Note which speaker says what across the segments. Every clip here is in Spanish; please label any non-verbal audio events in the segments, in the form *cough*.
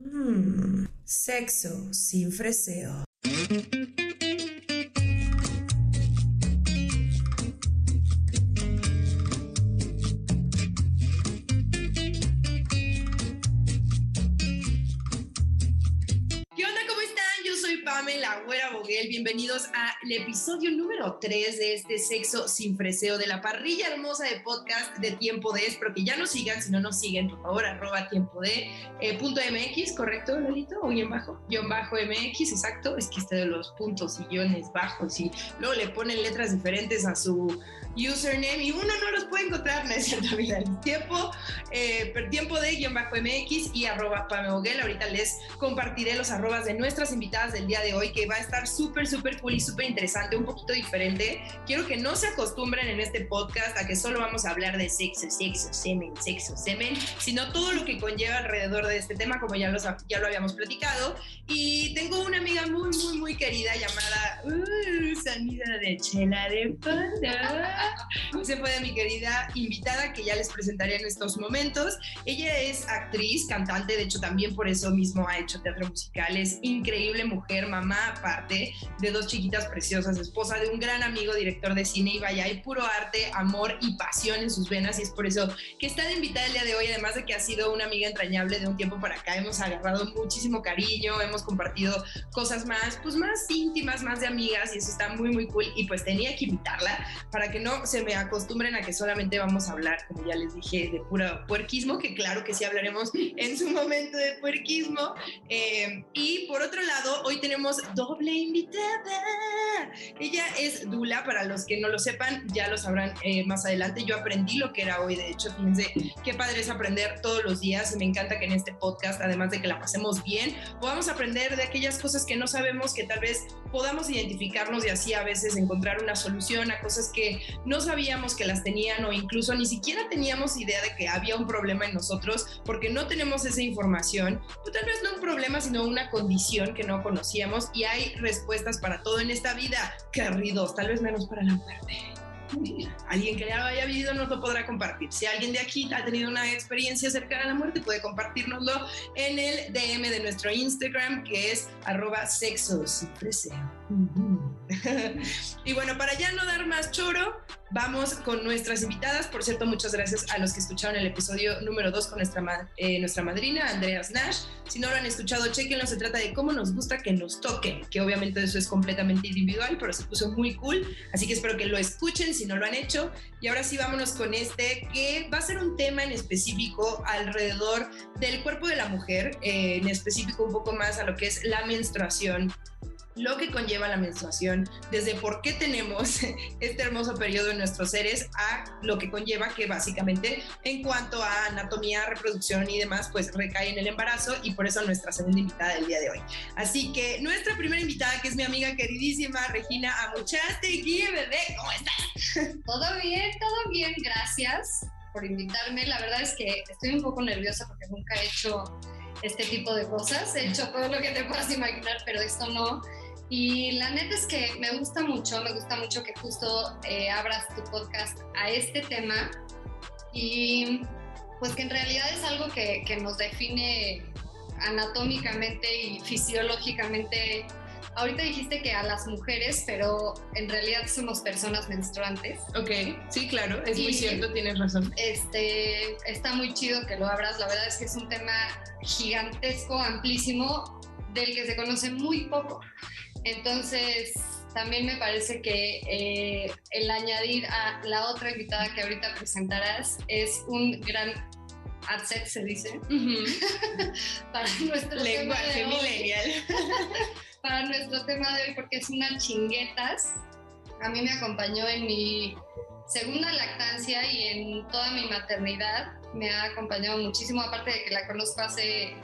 Speaker 1: Mm, sexo sin freseo.
Speaker 2: Bienvenidos al episodio número 3 de este Sexo sin Freseo de la parrilla hermosa de podcast de Tiempo de. Espero que ya nos sigan. Si no nos siguen, por favor, arroba tiempo de eh, punto MX, ¿correcto, Lolito? O guion bajo. Guión bajo MX, exacto. Es que este de los puntos y guiones bajos y luego le ponen letras diferentes a su username y uno no los puede encontrar, ¿no es cierto? El tiempo, eh, tiempo de guion bajo MX y arroba Pame. Ahorita les compartiré los arrobas de nuestras invitadas del día de hoy que va a estar súper, súper cool y súper interesante, un poquito diferente. Quiero que no se acostumbren en este podcast a que solo vamos a hablar de sexo, sexo, semen, sexo, semen, sino todo lo que conlleva alrededor de este tema, como ya, los, ya lo habíamos platicado. Y tengo una amiga muy, muy, muy querida llamada uh, Sanida de Chela de Panda. *laughs* Se fue de mi querida invitada que ya les presentaré en estos momentos. Ella es actriz, cantante, de hecho también por eso mismo ha hecho teatro musical. Es increíble mujer, mamá aparte de dos chiquitas preciosas, esposa de un gran amigo, director de cine y vaya, hay puro arte, amor y pasión en sus venas y es por eso que está de invitada el día de hoy, además de que ha sido una amiga entrañable de un tiempo para acá, hemos agarrado muchísimo cariño, hemos compartido cosas más, pues más íntimas, más de amigas y eso está muy, muy cool y pues tenía que invitarla para que no se me acostumbren a que solamente vamos a hablar, como ya les dije, de puro puerquismo, que claro que sí hablaremos en su momento de puerquismo. Eh, y por otro lado, hoy tenemos doble Ella es Dula, para los que no lo sepan, ya lo sabrán eh, más adelante. Yo aprendí lo que era hoy, de hecho, fíjense qué padre es aprender todos los días. Me encanta que en este podcast, además de que la pasemos bien, podamos aprender de aquellas cosas que no sabemos, que tal vez podamos identificarnos y así a veces encontrar una solución a cosas que no sabíamos que las tenían o incluso ni siquiera teníamos idea de que había un problema en nosotros porque no tenemos esa información, o tal vez no un problema, sino una condición que no conocíamos y hay respuestas para todo en esta vida, queridos, tal vez menos para la muerte. Alguien que ya haya vivido nos lo podrá compartir. Si alguien de aquí ha tenido una experiencia cercana a la muerte, puede compartirnoslo en el DM de nuestro Instagram, que es arroba sexos *laughs* y bueno, para ya no dar más choro, vamos con nuestras invitadas. Por cierto, muchas gracias a los que escucharon el episodio número 2 con nuestra, eh, nuestra madrina, Andreas Nash. Si no lo han escuchado, chequenlo. Se trata de cómo nos gusta que nos toquen, que obviamente eso es completamente individual, pero se puso muy cool. Así que espero que lo escuchen si no lo han hecho. Y ahora sí, vámonos con este, que va a ser un tema en específico alrededor del cuerpo de la mujer, eh, en específico un poco más a lo que es la menstruación lo que conlleva la menstruación, desde por qué tenemos *laughs* este hermoso periodo en nuestros seres a lo que conlleva que básicamente en cuanto a anatomía, reproducción y demás, pues recae en el embarazo y por eso nuestra segunda invitada del día de hoy. Así que nuestra primera invitada, que es mi amiga queridísima Regina Amuchastegui, bebé, ¿cómo estás? *laughs*
Speaker 3: Todo bien, todo bien, gracias por invitarme. La verdad es que estoy un poco nerviosa porque nunca he hecho este tipo de cosas. He hecho todo lo que te puedas imaginar, pero esto no. Y la neta es que me gusta mucho, me gusta mucho que justo eh, abras tu podcast a este tema y pues que en realidad es algo que, que nos define anatómicamente y fisiológicamente. Ahorita dijiste que a las mujeres, pero en realidad somos personas menstruantes.
Speaker 2: Ok, sí, claro, es muy cierto, tienes razón.
Speaker 3: Este, está muy chido que lo abras, la verdad es que es un tema gigantesco, amplísimo, del que se conoce muy poco. Entonces, también me parece que eh, el añadir a la otra invitada que ahorita presentarás es un gran asset, se dice, *laughs* para nuestro
Speaker 2: lenguaje tema millennial. *laughs*
Speaker 3: para nuestro tema de hoy, porque es una chinguetas. A mí me acompañó en mi segunda lactancia y en toda mi maternidad. Me ha acompañado muchísimo, aparte de que la conozco hace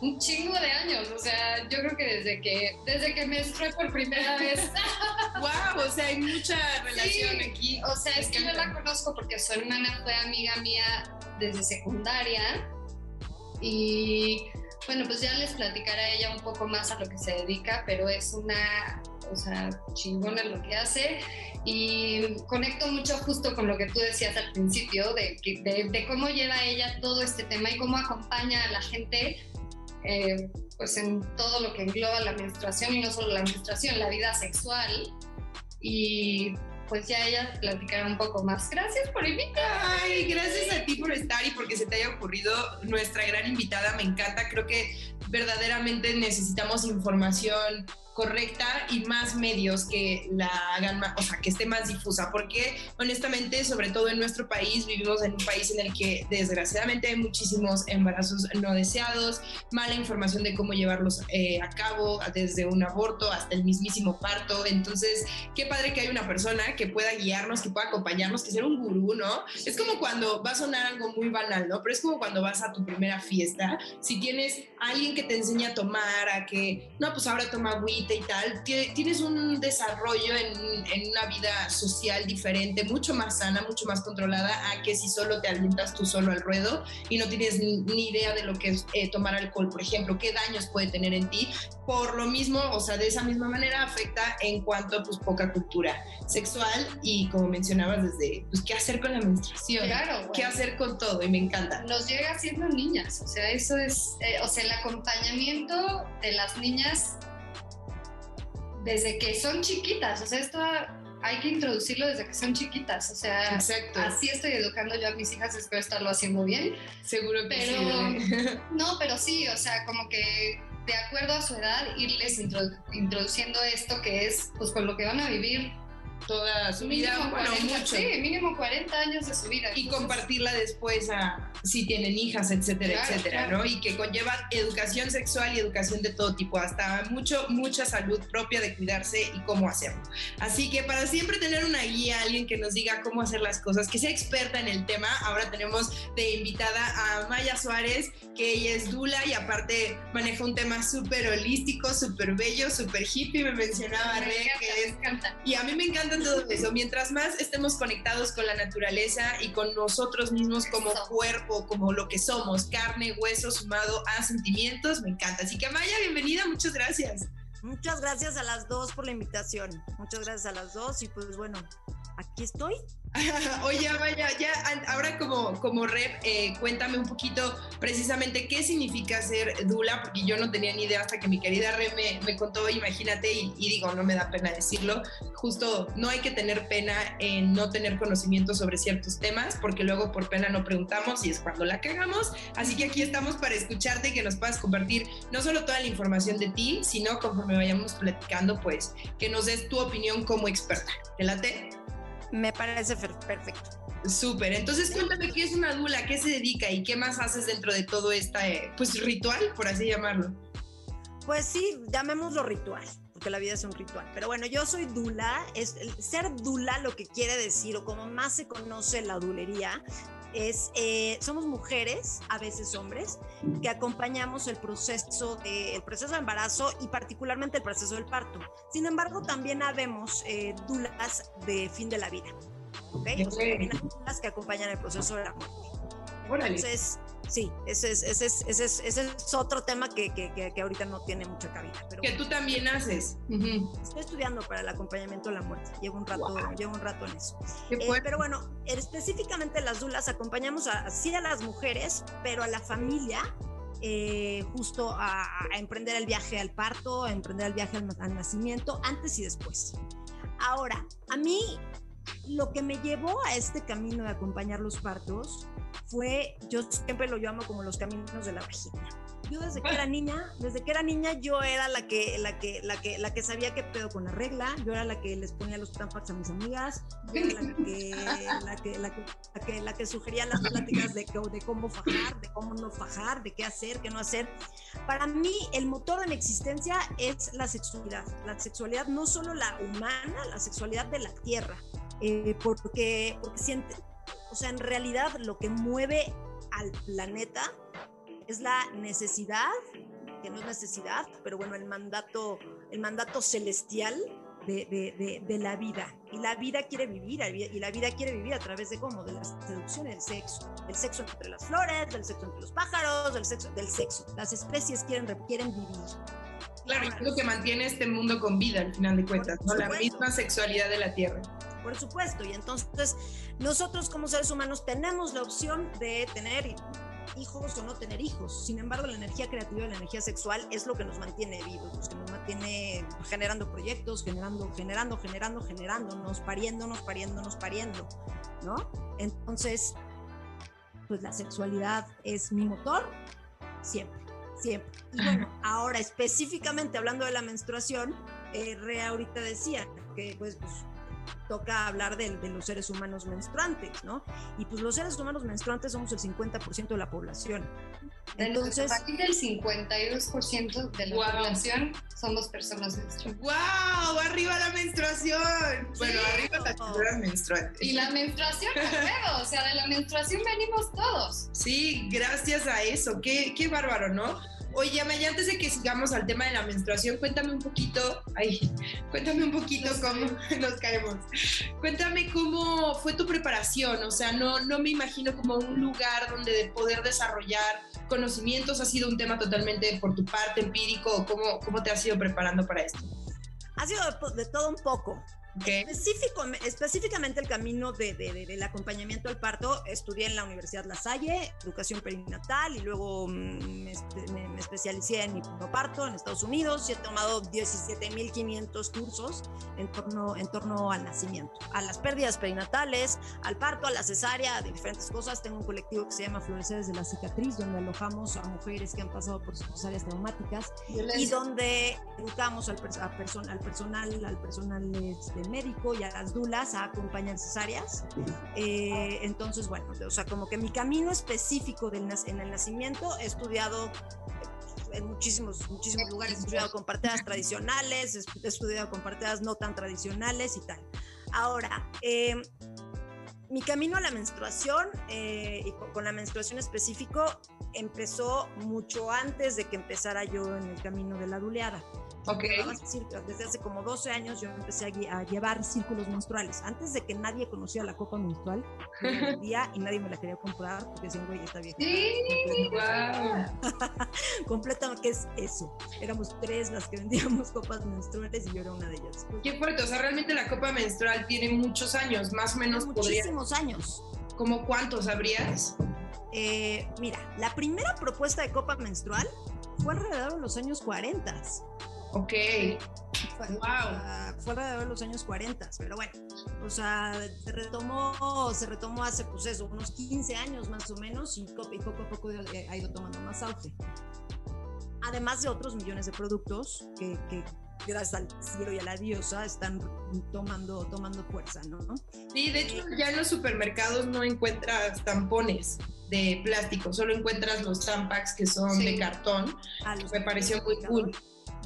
Speaker 3: un chingo de años, o sea, yo creo que desde que desde que menstrué por primera vez. *laughs*
Speaker 2: wow, o sea, hay mucha relación aquí.
Speaker 3: O sea, es que yo la conozco porque su hermana fue amiga mía desde secundaria y bueno, pues ya les platicaré a ella un poco más a lo que se dedica, pero es una, o sea, chingona lo que hace y conecto mucho justo con lo que tú decías al principio de, de, de cómo lleva ella todo este tema y cómo acompaña a la gente eh, pues en todo lo que engloba la menstruación y no solo la menstruación, la vida sexual. Y pues ya ella platicará un poco más. Gracias por invitar.
Speaker 2: Ay, gracias a ti por estar y porque se te haya ocurrido nuestra gran invitada. Me encanta. Creo que verdaderamente necesitamos información correcta y más medios que la hagan o sea, que esté más difusa, porque honestamente, sobre todo en nuestro país, vivimos en un país en el que desgraciadamente hay muchísimos embarazos no deseados, mala información de cómo llevarlos eh, a cabo, desde un aborto hasta el mismísimo parto. Entonces, qué padre que hay una persona que pueda guiarnos, que pueda acompañarnos, que sea un gurú, ¿no? Es como cuando va a sonar algo muy banal, ¿no? Pero es como cuando vas a tu primera fiesta, si tienes alguien que te enseña a tomar, a que, no, pues ahora toma agüita y tal, tienes un desarrollo en, en, una vida social diferente, mucho más sana, mucho más controlada a que si solo te alimentas tú solo al ruedo y no tienes ni, idea de lo que es eh, tomar alcohol, por ejemplo, qué daños puede tener en ti. Por lo mismo, o sea, de esa misma manera afecta en cuanto a pues poca cultura sexual y como mencionabas desde, pues qué hacer con la menstruación,
Speaker 3: claro,
Speaker 2: qué hacer con todo y me encanta.
Speaker 3: Nos llega siendo niñas, o sea, eso es, eh, o sea, el acompañamiento de las niñas desde que son chiquitas, o sea, esto hay que introducirlo desde que son chiquitas, o sea, así estoy educando yo a mis hijas, espero estarlo haciendo bien.
Speaker 2: Seguro que
Speaker 3: pero, No, pero sí, o sea, como que de acuerdo a su edad, irles introduciendo esto que es, pues, con lo que van a vivir
Speaker 2: toda su vida,
Speaker 3: bueno, mucho. Sí, mínimo 40 años de su vida.
Speaker 2: Y compartirla después a si tienen hijas, etcétera, etcétera, ¿no? Y que conlleva educación sexual y educación de todo tipo, hasta mucho, mucha salud propia de cuidarse y cómo hacerlo. Así que para siempre tener una guía, alguien que nos diga cómo hacer las cosas, que sea experta en el tema, ahora tenemos de invitada a Maya Suárez, que ella es Dula y aparte maneja un tema súper holístico, súper bello, súper hippie, me mencionaba Re, que es... Y a mí me encanta todo eso. Mientras más estemos conectados con la naturaleza y con nosotros mismos como cuerpo, como lo que somos, carne, hueso, sumado a sentimientos, me encanta. Así que Maya, bienvenida, muchas gracias.
Speaker 4: Muchas gracias a las dos por la invitación. Muchas gracias a las dos y pues bueno, aquí estoy *laughs*
Speaker 2: Oye, vaya, ya ahora como, como rep, eh, cuéntame un poquito precisamente qué significa ser Dula, porque yo no tenía ni idea hasta que mi querida rep me, contó, imagínate, y, digo, no me da pena decirlo, justo no hay que tener pena en no tener conocimiento sobre ciertos temas, porque luego por pena no preguntamos y es cuando la cagamos, así que aquí estamos para escucharte y que nos puedas compartir no solo toda la información de ti, sino conforme vayamos platicando, pues que nos des tu opinión como experta. ¿Te late?
Speaker 4: Me parece perfecto.
Speaker 2: Súper. Entonces, cuéntame qué es una dula, qué se dedica y qué más haces dentro de todo este pues, ritual, por así llamarlo.
Speaker 4: Pues sí, llamémoslo ritual, porque la vida es un ritual. Pero bueno, yo soy dula. Es, ser dula lo que quiere decir, o como más se conoce la dulería, es, eh, somos mujeres, a veces hombres, que acompañamos el proceso, de, el proceso de embarazo y particularmente el proceso del parto. Sin embargo, también habemos eh, dulas de fin de la vida, ¿ok? O sea, dulas que acompañan el proceso de la muerte. Entonces, sí, ese es, ese es, ese es, ese es otro tema que, que, que, ahorita no tiene mucha cabida.
Speaker 2: Pero que tú también haces.
Speaker 4: Estoy estudiando para el acompañamiento a la muerte. Llevo un rato, llevo un rato en eso. Eh, pero bueno, específicamente las dulas acompañamos a, sí a las mujeres, pero a la familia eh, justo a, emprender el viaje al parto, a emprender el viaje al, al, nacimiento, antes y después. Ahora, a mí lo que me llevó a este camino de acompañar los partos fue, yo siempre lo llamo como los caminos de la vagina. Yo desde que era niña, desde que era niña yo era la que, la que, la que, la que sabía qué pedo con la regla, yo era la que les ponía los tampax a mis amigas, yo era la que, la que, la que, la que, sugería las pláticas de, de cómo fajar, de cómo no fajar, de qué hacer, qué no hacer. Para mí el motor de mi existencia es la sexualidad, la sexualidad no solo la humana, la sexualidad de la tierra, eh, porque, porque siente, o sea, en realidad lo que mueve al planeta es la necesidad, que no es necesidad, pero bueno, el mandato, el mandato celestial de, de, de, la vida. Y la vida quiere vivir, y la vida quiere vivir a través de cómo? De la seducción y el sexo. El sexo entre las flores, del sexo entre los pájaros, del sexo. Del sexo. Las especies quieren, quieren vivir.
Speaker 2: Claro, y es lo que mantiene este mundo con vida al final de cuentas, ¿no? la misma sexualidad de la Tierra
Speaker 4: por supuesto. Y entonces nosotros como seres humanos tenemos la opción de tener hijos o no tener hijos. Sin embargo, la energía creativa y la energía sexual es lo que nos mantiene vivos, lo que nos mantiene generando proyectos, generando, generando, generando, generándonos, pariéndonos, pariéndonos, pariendo, ¿no? Entonces, pues la sexualidad es mi motor siempre, siempre. Y bueno, ahora específicamente hablando de la menstruación, eh, Rea ahorita decía que pues, pues toca hablar de, los seres humanos menstruantes, ¿no? Y pues los seres humanos menstruantes somos el 50% de la población.
Speaker 3: Entonces, aquí del 52% de la población somos personas menstruantes.
Speaker 2: ¡Wow! ¡Arriba la menstruación! bueno, arriba las personas menstruantes.
Speaker 3: Y la menstruación, o sea, de la menstruación venimos todos.
Speaker 2: Sí, gracias a eso. Qué, qué bárbaro, ¿no? Oye, Amaya, antes de que sigamos al tema de la menstruación, cuéntame un poquito, ay, cuéntame un poquito cómo *laughs* nos caemos. Cuéntame cómo fue tu preparación, o sea, no, no me imagino como un lugar donde de poder desarrollar conocimientos ha sido un tema totalmente por tu parte empírico, ¿cómo, cómo te has ido preparando para esto?
Speaker 4: Ha sido de todo un poco. Específico, específicamente el camino de, del acompañamiento al parto, estudié en la Universidad La Salle, educación perinatal, y luego mm, me, especialicé en parto en Estados Unidos y he tomado 17.500 cursos en torno, en torno al nacimiento, a las pérdidas perinatales, al parto, a la cesárea, de diferentes cosas. Tengo un colectivo que se llama Florecer desde la Cicatriz, donde alojamos a mujeres que han pasado por cesáreas traumáticas y donde educamos al, al personal, al personal este, médico y a las dulas a acompañar cesáreas. Eh, entonces, bueno, o sea, como que mi camino específico del, en el nacimiento he estudiado en muchísimos, muchísimos lugares. He estudiado con parteras tradicionales, he estudiado con parteras no tan tradicionales y tal. Ahora, eh, mi camino a la menstruación eh, y con, la menstruación específico empezó mucho antes de que empezara yo en el camino de la duleada.
Speaker 2: Okay.
Speaker 4: Desde hace como 12 años yo empecé a, llevar círculos menstruales. Antes de que nadie conocía la copa menstrual, vendía y nadie me la quería comprar porque decían, güey, está bien.
Speaker 2: Sí,
Speaker 4: wow. Completamente, ¿qué es eso? Éramos tres las que vendíamos copas menstruales y yo era una de ellas.
Speaker 2: Qué fuerte, o sea, realmente la copa menstrual tiene muchos años, más o menos.
Speaker 4: Muchísimos años.
Speaker 2: ¿Cómo cuántos sabrías?
Speaker 4: Eh, mira, la primera propuesta de copa menstrual fue alrededor de los años 40.
Speaker 2: Ok.
Speaker 4: Wow. Fue alrededor de los años 40, pero bueno, o sea, se retomó, se retomó hace pues eso, unos 15 años más o menos y, poco a poco ha ido tomando más auge. Además de otros millones de productos que, que gracias al cielo y a la diosa, están tomando, tomando fuerza, ¿no?
Speaker 2: Sí, de hecho ya en los supermercados no encuentras tampones de plástico, solo encuentras los tampax que son de cartón. Ah, me pareció muy cool.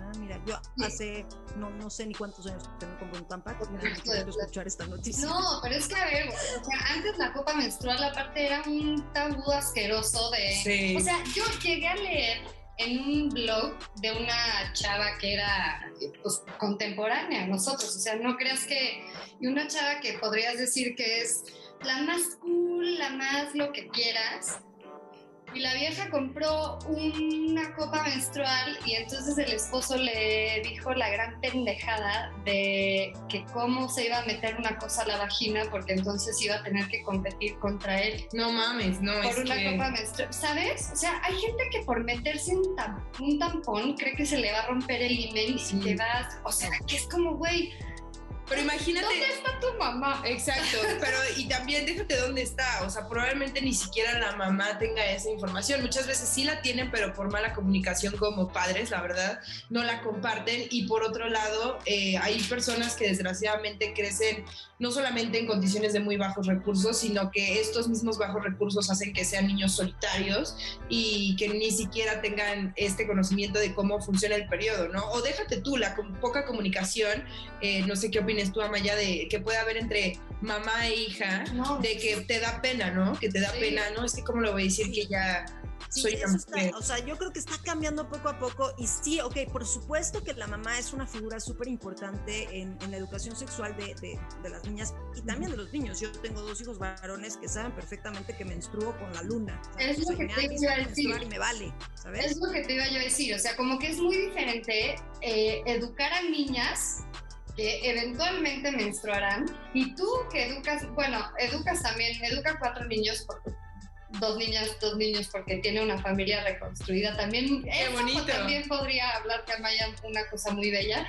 Speaker 4: Ah, mira, yo hace no, no sé ni cuántos años que no compro un Tampax, no escuchar esta noticia.
Speaker 3: No, pero es que a ver, o sea, antes la copa menstrual aparte era un tabú asqueroso de... O sea, yo llegué a leer en un blog de una chava que era pues, contemporánea a nosotros, o sea, no creas que... Y una chava que podrías decir que es la más cool, la más lo que quieras, y la vieja compró una copa menstrual y entonces el esposo le dijo la gran pendejada de que cómo se iba a meter una cosa a la vagina porque entonces iba a tener que competir contra él.
Speaker 2: No mames, no
Speaker 3: Por una copa menstrual, ¿sabes? O sea, hay gente que por meterse un, un tampón cree que se le va a romper el email y si te vas, o sea, que es como, güey,
Speaker 2: pero imagínate.
Speaker 3: ¿Dónde está tu mamá?
Speaker 2: Exacto, pero y también déjate dónde está. O sea, probablemente ni siquiera la mamá tenga esa información. Muchas veces sí la tienen, pero por mala comunicación como padres, la verdad, no la comparten. Y por otro lado, eh, hay personas que desgraciadamente crecen no solamente en condiciones de muy bajos recursos, sino que estos mismos bajos recursos hacen que sean niños solitarios y que ni siquiera tengan este conocimiento de cómo funciona el periodo, ¿no? O déjate tú, la poca comunicación, eh, no sé qué opinas tú, Amaya, de que puede haber entre mamá e hija, de que te da pena, ¿no? Que te da pena, ¿no? Es que, ¿cómo lo voy a decir? Que ya Sí,
Speaker 4: o sea, yo creo que está cambiando poco a poco y sí, ok, por supuesto que la mamá es una figura súper importante en, la educación sexual de, de, las niñas y también de los niños. Yo tengo dos hijos varones que saben perfectamente que menstruo con la luna.
Speaker 3: Es lo que te iba a decir.
Speaker 4: Y me vale, ¿sabes?
Speaker 3: Es lo que te iba yo a decir, o sea, como que es muy diferente eh, educar a niñas que eventualmente menstruarán y tú que educas, bueno, educas también, educa cuatro niños porque dos niñas, dos niños porque tiene una familia reconstruida. También,
Speaker 2: Qué bonito.
Speaker 3: también podría hablar que Amaya una cosa muy bella.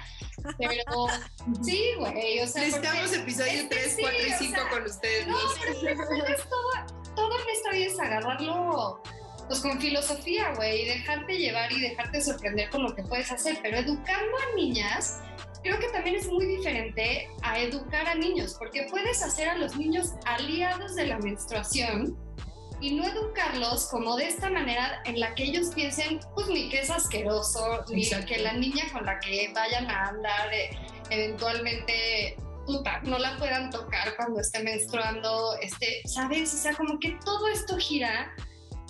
Speaker 3: Pero *laughs* sí, güey, o sea.
Speaker 2: Necesitamos episodio 3, 4 y 5 con ustedes.
Speaker 3: No, pero todo, todo en esta vida es agarrarlo pues con filosofía, güey, y dejarte llevar y dejarte sorprender con lo que puedes hacer, pero educando a niñas creo que también es muy diferente a educar a niños, porque puedes hacer a los niños aliados de la menstruación y no educarlos como de esta manera en la que ellos piensen, pues ni que es asqueroso, ni que la niña con la que vayan a andar eh, eventualmente puta, no la puedan tocar cuando esté menstruando, este, ¿sabes? O sea, como que todo esto gira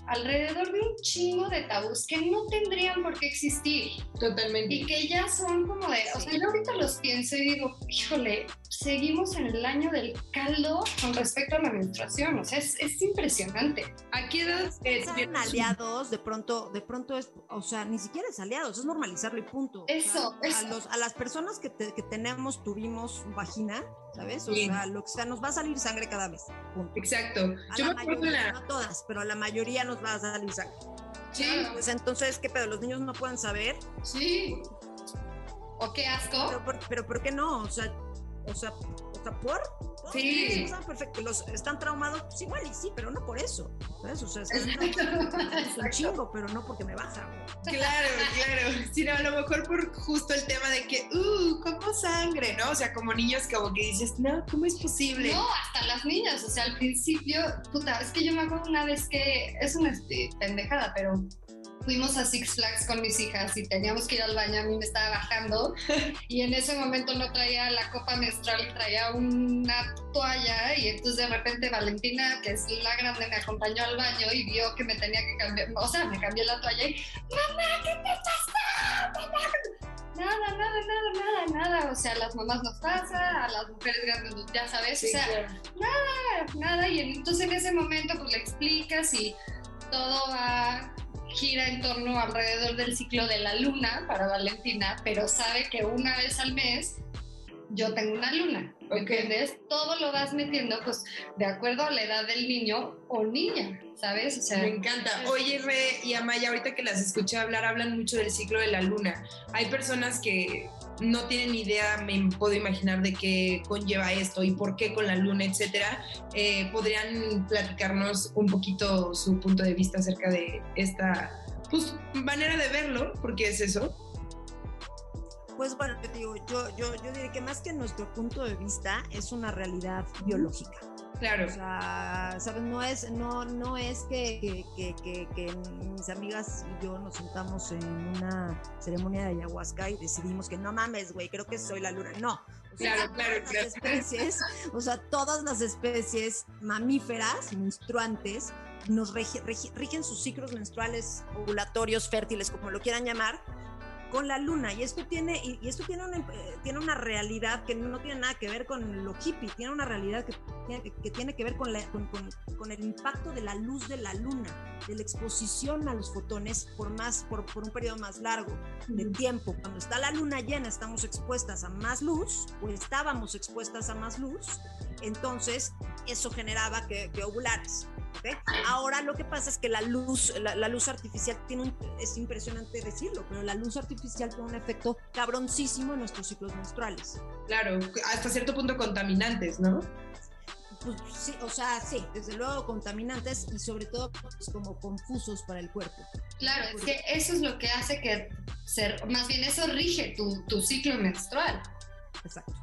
Speaker 3: alrededor de un chingo de tabús que no tendrían por qué existir.
Speaker 2: Totalmente.
Speaker 3: Y que ya son como de, o sea, yo ahorita los pienso y digo, híjole, seguimos en el año del caldo con respecto a la menstruación, o sea, es, es impresionante.
Speaker 2: ¿A qué edad eh,
Speaker 4: Son aliados, de pronto, de pronto es, o sea, ni siquiera es aliados, es normalizarlo y punto.
Speaker 3: Eso,
Speaker 4: O sea,
Speaker 3: eso.
Speaker 4: A, los, a las personas que, te- que tenemos, tuvimos vagina, ¿sabes? O
Speaker 2: Sí.
Speaker 4: sea, lo que sea, nos va a salir sangre cada vez. Punto.
Speaker 2: Exacto.
Speaker 4: A
Speaker 2: Yo me acuerdo
Speaker 4: mayoría,
Speaker 2: la...
Speaker 4: no todas, pero a la mayoría nos va a salir sangre.
Speaker 2: Sí,
Speaker 4: Pues entonces, ¿qué pedo? ¿Los niños no pueden saber?
Speaker 3: Sí. ¿O qué asco?
Speaker 4: Pero ¿por, pero ¿por qué no? O sea, o sea, o sea ¿por?
Speaker 2: Sí.
Speaker 4: Los saben perfecto. Los están traumados, pues igual y sí, pero no por eso. ¿Sabes? O sea, están traumados, es un chingo, pero no porque me baja.
Speaker 2: claro, claro. Sino a lo mejor por justo el tema de que, uh, como sangre, ¿no? O sea, como niños como que dices, no, ¿cómo es posible?
Speaker 3: No, hasta las niñas, o sea, al principio, puta, es que yo me acuerdo una vez que es una este, pendejada, pero fuimos a Six Flags con mis hijas y teníamos que ir al baño, a mí me estaba bajando *laughs* y en ese momento no traía la copa menstrual, traía una toalla y entonces de repente Valentina, que es la grande, me acompañó al baño y vio que me tenía que cambiar, o sea, me cambió la toalla y, mamá, ¿qué te pasa? Mamá". Nada, nada, nada, nada, nada. O sea, a las mamás nos pasa, a las mujeres grandes, ya sabes.
Speaker 2: Sí,
Speaker 3: o sea,
Speaker 2: claro.
Speaker 3: nada. Y entonces en ese momento pues le explicas y todo va, gira en torno alrededor del ciclo de la luna para Valentina, pero sabe que una vez al mes yo tengo una luna, ¿me
Speaker 2: Ok.
Speaker 3: ¿entiendes? Todo lo vas metiendo pues de acuerdo a la edad del niño o niña, ¿sabes? O sea,
Speaker 2: Me encanta. Oye, Re y Amaya, ahorita que las escuché hablar, hablan mucho del ciclo de la luna. Hay personas que no tienen idea, me puedo imaginar, de qué conlleva esto y por qué con la luna, etcétera. Eh, ¿Podrían platicarnos un poquito su punto de vista acerca de esta pues, manera de verlo? Porque es eso.
Speaker 4: Pues bueno, te digo, yo, yo, yo diré que más que nuestro punto de vista es una realidad biológica.
Speaker 2: Claro.
Speaker 4: O sea, ¿sabes? No es, no, no es que, que, que, que- que mis amigas y yo nos sentamos en una ceremonia de ayahuasca y decidimos que no mames, güey, creo que soy la luna. No. O sea,
Speaker 2: Claro, claro,
Speaker 4: todas
Speaker 2: claro.
Speaker 4: las especies, o sea, todas las especies mamíferas, menstruantes, nos rigen sus ciclos menstruales, ovulatorios, fértiles, como lo quieran llamar, con la luna y esto tiene y, y esto tiene una eh, tiene una realidad que no tiene nada que ver con lo hippie tiene una realidad que tiene que, que tiene que ver con, la, con, con- con el impacto de la luz de la luna de la exposición a los fotones por más por, por un periodo más largo de tiempo. Cuando está la luna llena estamos expuestas a más luz o estábamos expuestas a más luz entonces eso generaba que, que ovularas Ahora lo que pasa es que la luz, la, la luz artificial tiene un, es impresionante decirlo, pero la luz artificial tiene un efecto cabroncísimo en nuestros ciclos menstruales.
Speaker 2: Claro, hasta cierto punto contaminantes, ¿no?
Speaker 4: Pues sí, o sea, sí, desde luego contaminantes y sobre todo pues, como confusos para el cuerpo.
Speaker 3: Claro, es que eso es lo que hace que ser, más bien eso rige tu, tu ciclo menstrual.
Speaker 4: Exacto.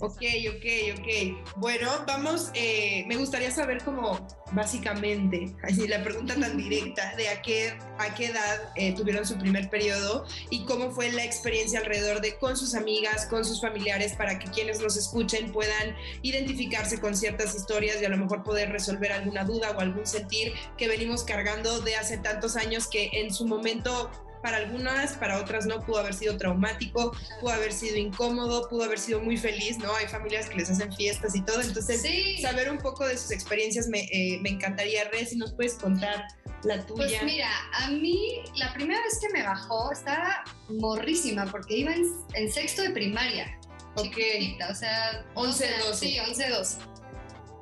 Speaker 2: Ok, ok, ok. Bueno, vamos, eh, me gustaría saber cómo, básicamente, *laughs* así la pregunta tan *laughs* directa, de a qué, a qué edad eh, tuvieron su primer periodo y cómo fue la experiencia alrededor de con sus amigas, con sus familiares, para que quienes nos escuchen puedan identificarse con ciertas historias y a lo mejor poder resolver alguna duda o algún sentir que venimos cargando de hace tantos años que en su momento... Para algunas, para otras no, pudo haber sido traumático, pudo haber sido incómodo, pudo haber sido muy feliz, ¿no? Hay familias que les hacen fiestas y todo, entonces
Speaker 3: Sí.
Speaker 2: saber un poco de sus experiencias me, eh, me encantaría. Re, si nos puedes contar la tuya.
Speaker 3: Pues mira, a mí la primera vez que me bajó estaba morrísima porque iba en, en sexto de primaria.
Speaker 2: Ok.
Speaker 3: chiquitita, o sea,
Speaker 2: 11,
Speaker 3: 12,
Speaker 2: 12.
Speaker 3: Sí, 11, 12.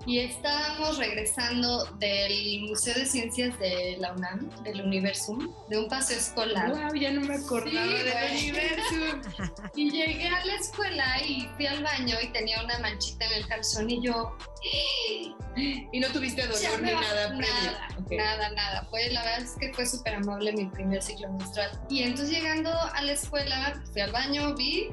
Speaker 3: Y estábamos regresando del Museo de Ciencias de la UNAM, del Universum, de un paseo escolar.
Speaker 2: Wow, ya no me acordaba del Universum. *laughs*
Speaker 3: y llegué a la escuela y fui al baño y tenía una manchita en el calzón y yo... *gasps*
Speaker 2: ¿Y no tuviste dolor ni nada
Speaker 3: Nada, nada, nada. Fue, la verdad es que fue súper amable mi primer ciclo menstrual. Y entonces llegando a la escuela, fui al baño, vi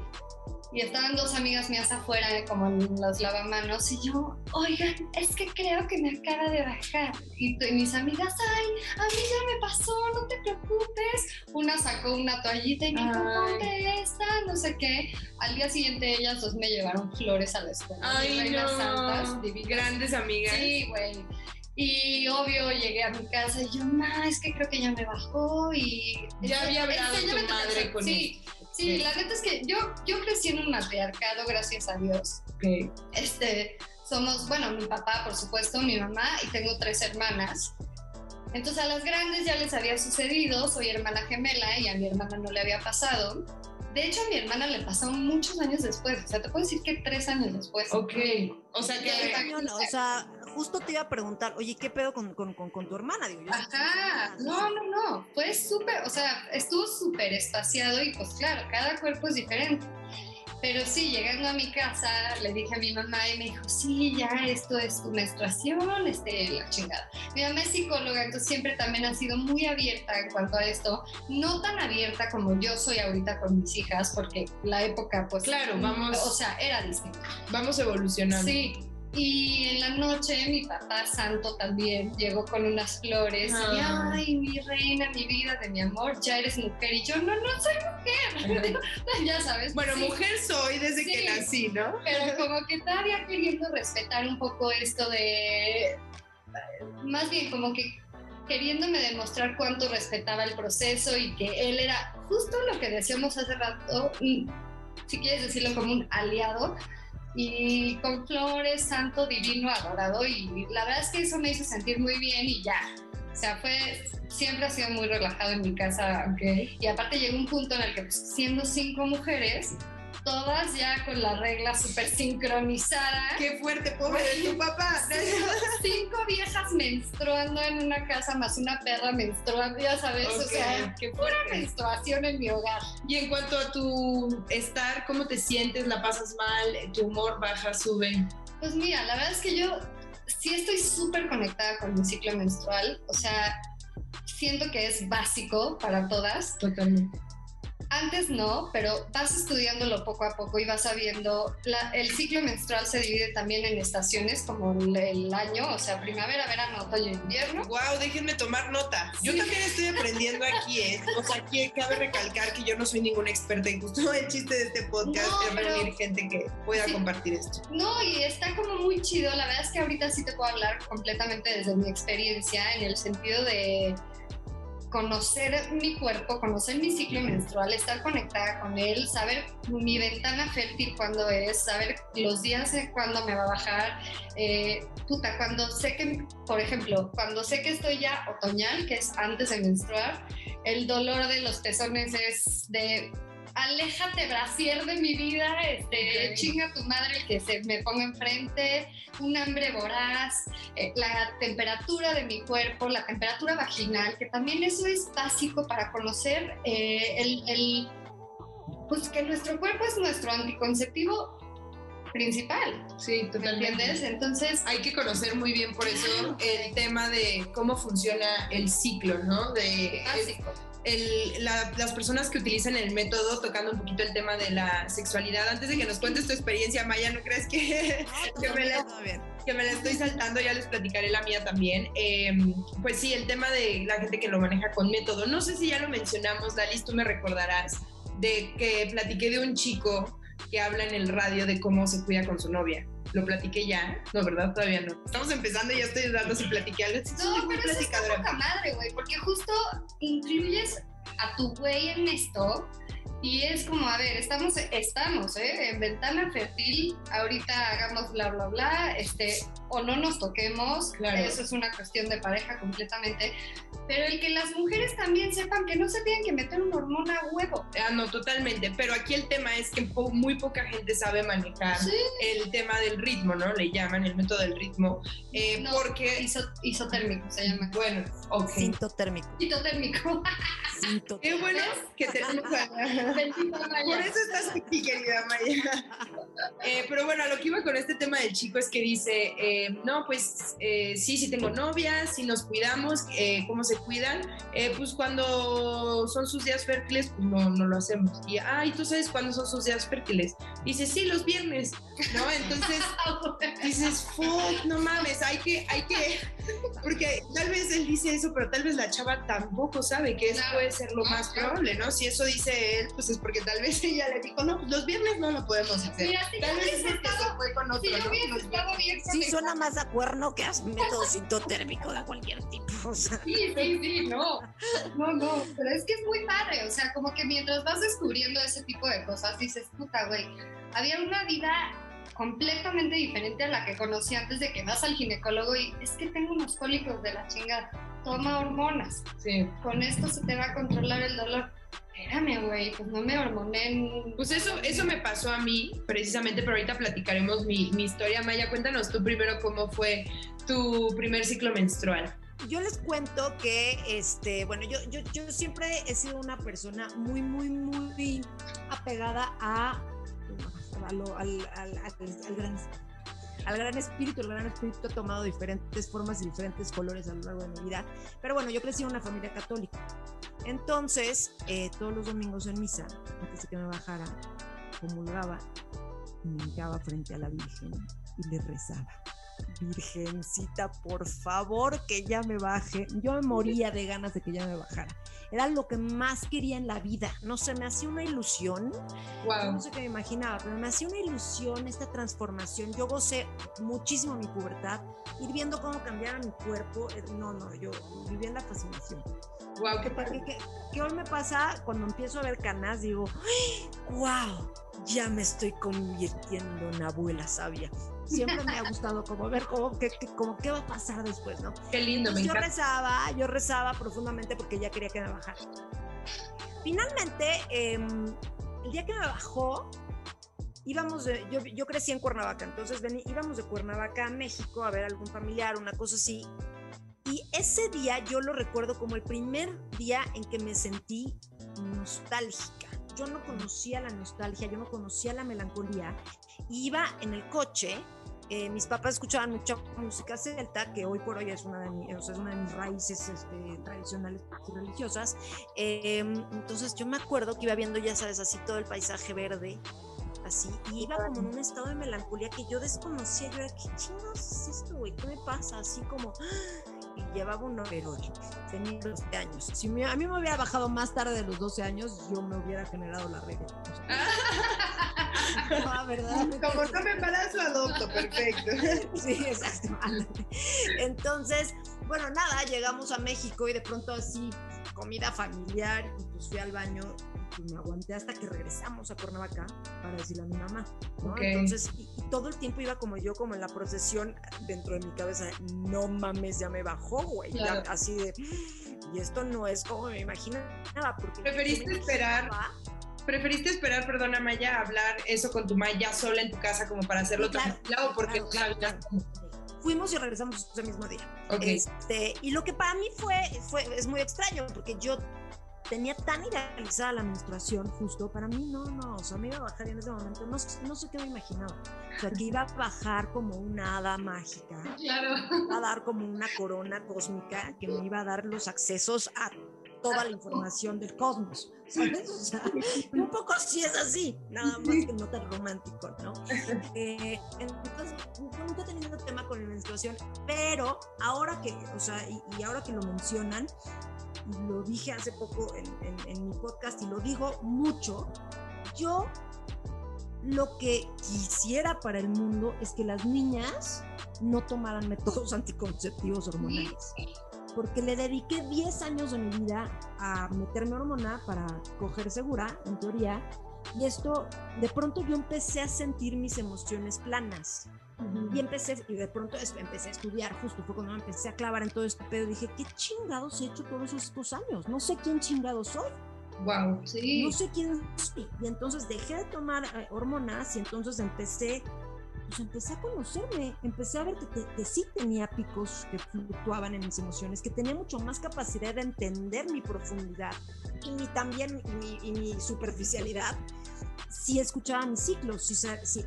Speaker 3: y estaban dos amigas mías afuera, como en los lavamanos, y yo, oigan, es que creo que me acaba de bajar. Y, mis amigas, ay, a mí ya me pasó, no te preocupes. Una sacó una toallita y me dijo, ponte esta, no sé qué. Al día siguiente ellas dos me llevaron flores a la escuela.
Speaker 2: Ay, no. Santas, grandes amigas.
Speaker 3: Sí, güey. Y obvio llegué a mi casa y yo, ma, es que creo que ya me bajó y...
Speaker 2: Ya había hablado tu madre con
Speaker 3: Sí, Sí, la neta es que yo, yo crecí en un matriarcado, gracias a Dios.
Speaker 2: Okay.
Speaker 3: Este, somos, bueno, mi papá, por supuesto, mi mamá y tengo tres hermanas. Entonces a las grandes ya les había sucedido, soy hermana gemela y a mi hermana no le había pasado. De hecho, a mi hermana le pasó muchos años después, o sea, te puedo decir que tres años después.
Speaker 2: Ok, o sea que...
Speaker 4: o sea, justo te iba a preguntar, oye, ¿qué pedo con, con, con, tu hermana?
Speaker 3: Digo, Ajá, no, no, no, fue súper, o sea, estuvo súper espaciado y pues claro, cada cuerpo es diferente. Pero sí, llegando a mi casa, le dije a mi mamá y me dijo, sí, ya esto es tu menstruación, este, la chingada. Mi mamá es psicóloga, entonces siempre también ha sido muy abierta en cuanto a esto. No tan abierta como yo soy ahorita con mis hijas, porque la época, pues...
Speaker 2: Claro, vamos...
Speaker 3: O sea, era distinta.
Speaker 2: Vamos evolucionando.
Speaker 3: Sí, y en la noche mi papá santo también llegó con unas flores. Y, ah. ay, mi reina, mi vida, de mi amor, ya eres mujer. Y yo, no, no soy mujer. *laughs* ya sabes.
Speaker 2: Bueno, mujer soy desde que nací, ¿no?
Speaker 3: Pero como que todavía queriendo respetar un poco esto de... Más bien como que queriéndome demostrar cuánto respetaba el proceso y que él era justo lo que decíamos hace rato, si quieres decirlo como un aliado, y con flores, santo, divino, adorado. Y la verdad es que eso me hizo sentir muy bien y ya. O sea, fue, siempre ha sido muy relajado en mi casa.
Speaker 2: Okay.
Speaker 3: Y aparte llegó un punto en el que, pues, siendo cinco mujeres, todas ya con la regla súper sincronizada.
Speaker 2: Qué fuerte, pobre de tu papá.
Speaker 3: Cinco viejas menstruando en una casa más una perra menstruando, ya sabes, o sea, qué pura menstruación en mi hogar.
Speaker 2: Y en cuanto a tu estar, ¿cómo te sientes? ¿La pasas mal? ¿Tu humor baja, sube?
Speaker 3: Pues mira, la verdad es que yo sí estoy súper conectada con mi ciclo menstrual, o sea, siento que es básico para todas.
Speaker 2: Totalmente.
Speaker 3: Antes no, pero vas estudiándolo poco a poco y vas sabiendo, el ciclo menstrual se divide también en estaciones como el, año, o sea, primavera, verano, otoño, invierno.
Speaker 2: Wow, déjenme tomar nota. Yo también estoy aprendiendo aquí, ¿eh? O sea, aquí cabe recalcar que yo no soy ninguna experta en justo el chiste de este podcast es reunir gente que pueda compartir esto.
Speaker 3: No, y está como muy chido. La verdad es que ahorita sí te puedo hablar completamente desde mi experiencia en el sentido de conocer mi cuerpo, conocer mi ciclo menstrual, estar conectada con él, saber mi ventana fértil cuándo es, saber los días de cuándo me va a bajar. Eh, puta, cuando sé que, por ejemplo, cuando sé que estoy ya otoñal, que es antes de menstruar, el dolor de los pezones es de aléjate brasier de mi vida, este, chinga tu madre el que se me ponga enfrente, un hambre voraz, eh, la temperatura de mi cuerpo, la temperatura vaginal, que también eso es básico para conocer eh, el, pues que nuestro cuerpo es nuestro anticonceptivo principal.
Speaker 2: Sí, totalmente.
Speaker 3: ¿Entiendes? Entonces...
Speaker 2: Hay que conocer muy bien por eso el tema de cómo funciona el ciclo, ¿no? De,
Speaker 3: Básico
Speaker 2: las personas que utilizan el método, tocando un poquito el tema de la sexualidad, antes de que nos cuentes tu experiencia, Maya, ¿no crees que, me, la, estoy saltando? Ya les platicaré la mía también. Em, pues sí, el tema de la gente que lo maneja con método. No sé si ya lo mencionamos, Dalis, tú me recordarás, de que platiqué de un chico que habla en el radio de cómo se cuida con su novia. Lo platiqué ya, no, ¿verdad? Todavía no. Estamos empezando y ya estoy dando si platiqué algo.
Speaker 3: No, pero eso está poca madre, güey, porque justo incluyes a tu güey en esto Y es como, a ver, estamos, estamos, ¿eh? En ventana fértil, ahorita hagamos bla, bla, bla, este, o no nos toquemos, claro. eso es una cuestión de pareja completamente, pero el que las mujeres también sepan que no se tienen que meter una hormona a huevo.
Speaker 2: Ah, no, totalmente, pero aquí el tema es que muy poca gente sabe manejar el tema del ritmo, ¿no? Le llaman el método del ritmo, eh, porque...
Speaker 3: isotérmico se llama.
Speaker 2: Bueno, ok.
Speaker 4: Sintotérmico.
Speaker 3: Sintotérmico. *laughs*
Speaker 2: Qué bueno que tenemos *laughs* Por eso estás aquí, querida Maya. Eh, pero bueno, lo que iba con este tema del chico es que dice, eh, no, pues eh, sí, sí tengo novia, sí nos cuidamos, ¿cómo se cuidan? pues cuando son sus días fértiles, pues no, no lo hacemos. Y, ay, ¿tú sabes cuándo son sus días fértiles? dice, sí, los viernes, ¿no? Entonces *laughs* dices, fuck, no mames, hay que, hay que, porque tal vez él dice eso, pero tal vez la chava tampoco sabe que eso puede ser lo más probable, ¿no? Si eso dice él, pues es porque tal vez *laughs* ella le dijo, no, pues los viernes no lo podemos hacer. tal vez es se fue con otro, ¿no?
Speaker 4: Bien sí, suena más a cuerno que a método sintotérmico *laughs* de cualquier tipo.
Speaker 3: Sí, sí, sí, no. No, no, pero es que es muy padre, o sea, como que mientras vas descubriendo ese tipo de cosas, dices, puta, güey, había una vida completamente diferente a la que conocí antes de que vas al ginecólogo y es que tengo unos cólicos de la chingada. Toma hormonas.
Speaker 2: Sí.
Speaker 3: Con esto se te va a controlar el dolor. Espérame, güey, pues no me hormoné en...
Speaker 2: Pues eso, eso me pasó a mí, precisamente, pero ahorita platicaremos mi, mi historia. Maya, cuéntanos tú primero cómo fue tu primer ciclo menstrual
Speaker 4: yo les cuento que, este, bueno, yo, yo, yo, siempre he sido una persona muy, muy, muy apegada a al, gran, al gran espíritu. El gran espíritu ha tomado diferentes formas y diferentes colores a lo largo de mi vida. Pero bueno, yo crecí en una familia católica. Entonces, eh, todos los domingos en misa, antes de que me bajara, comulgaba, me frente a la Virgen y le rezaba. Virgencita, por favor, que ya me baje. Yo me moría de ganas de que ya me bajara. Era lo que más quería en la vida. No sé, me hacía una ilusión. No sé qué me imaginaba, pero me hacía una ilusión esta transformación. Yo gocé muchísimo mi pubertad, ir viendo cómo cambiaba mi cuerpo. Eh, no, no, yo vivía en la fascinación.
Speaker 2: Wow, qué,
Speaker 4: ¿Qué, qué, hoy me pasa cuando empiezo a ver canas? Digo, *gasps* wow, ya me estoy convirtiendo en abuela sabia. Siempre me ha gustado como ver cómo, qué, cómo, qué va a pasar después, ¿no?
Speaker 2: Qué lindo, me
Speaker 4: Yo rezaba, yo rezaba profundamente porque ya quería que me bajara. Finalmente, em, el día que me bajó, íbamos de, yo, yo, crecí en Cuernavaca, entonces vení, íbamos de Cuernavaca a México a ver algún familiar, una cosa así. Y ese día yo lo recuerdo como el primer día en que me sentí nostálgica. Yo no conocía la nostalgia, yo no conocía la melancolía. Iba en el coche eh, mis papás escuchaban mucha música celta, que hoy por hoy es una de, mis, una de mis raíces este, tradicionales y religiosas. Em, entonces yo me acuerdo que iba viendo, ya sabes, así todo el paisaje verde, así, y iba como en un estado de melancolía que yo desconocía. Yo era, ¿qué chingados es esto, güey? ¿Qué me pasa? Así como, y llevaba un pero tenía 12 años. Si a mí me hubiera bajado más tarde de los 12 años, yo me hubiera generado la regla. *laughs*
Speaker 2: no, ¿verdad? Como no me embarazo, adopto, perfecto. *laughs*
Speaker 4: sí, exacto. Entonces, bueno, nada, llegamos a México y de pronto así, comida familiar, y pues fui al baño y me aguanté hasta que regresamos a Cuernavaca para decirle a mi mamá. Entonces, y, todo el tiempo iba como yo, como en la procesión dentro de mi cabeza, no mames, ya me bajó, güey. Así de, y esto no es como me imaginaba. Porque
Speaker 2: ¿Preferiste esperar? ¿Preferiste esperar, perdona Maya, a hablar eso con tu Maya sola en tu casa como para hacerlo
Speaker 4: claro,
Speaker 2: tranquilo? Porque
Speaker 4: claro, fuimos y regresamos ese mismo día. Este, y lo que para mí fue, fue, es muy extraño, porque yo tenía tan idealizada la menstruación justo, para mí no, no, o sea, me iba a bajar y en ese momento no, no sé qué me imaginaba. O sea, que iba a bajar como una hada mágica.
Speaker 3: Claro.
Speaker 4: a dar como una corona cósmica que me iba a dar los accesos a toda la información del cosmos, ¿sabes? O sea, un poco sí es así, nada más que no tan romántico, ¿no? Eh, entonces, nunca he tenido tema con la menstruación, pero ahora que, o sea, y ahora que lo mencionan, lo dije hace poco en, mi podcast y lo digo mucho, yo lo que quisiera para el mundo es que las niñas no tomaran métodos anticonceptivos hormonales. Porque le dediqué 10 años de mi vida a meterme hormona para coger segura, en teoría, y esto, de pronto yo empecé a sentir mis emociones planas. Y empecé, y de pronto empecé a estudiar, justo fue cuando me empecé a clavar en todo este pedo. Dije, ¿qué chingados he hecho todos estos años? No sé quién chingado soy.
Speaker 2: Wow,
Speaker 4: sí. No sé quién soy. Y entonces dejé de tomar eh, hormonas y entonces empecé pues empecé a conocerme, empecé a ver que, sí tenía picos que fluctuaban en mis emociones, que tenía mucho más capacidad de entender mi profundidad y también y mi, superficialidad. Si escuchaba mis ciclos, si, si,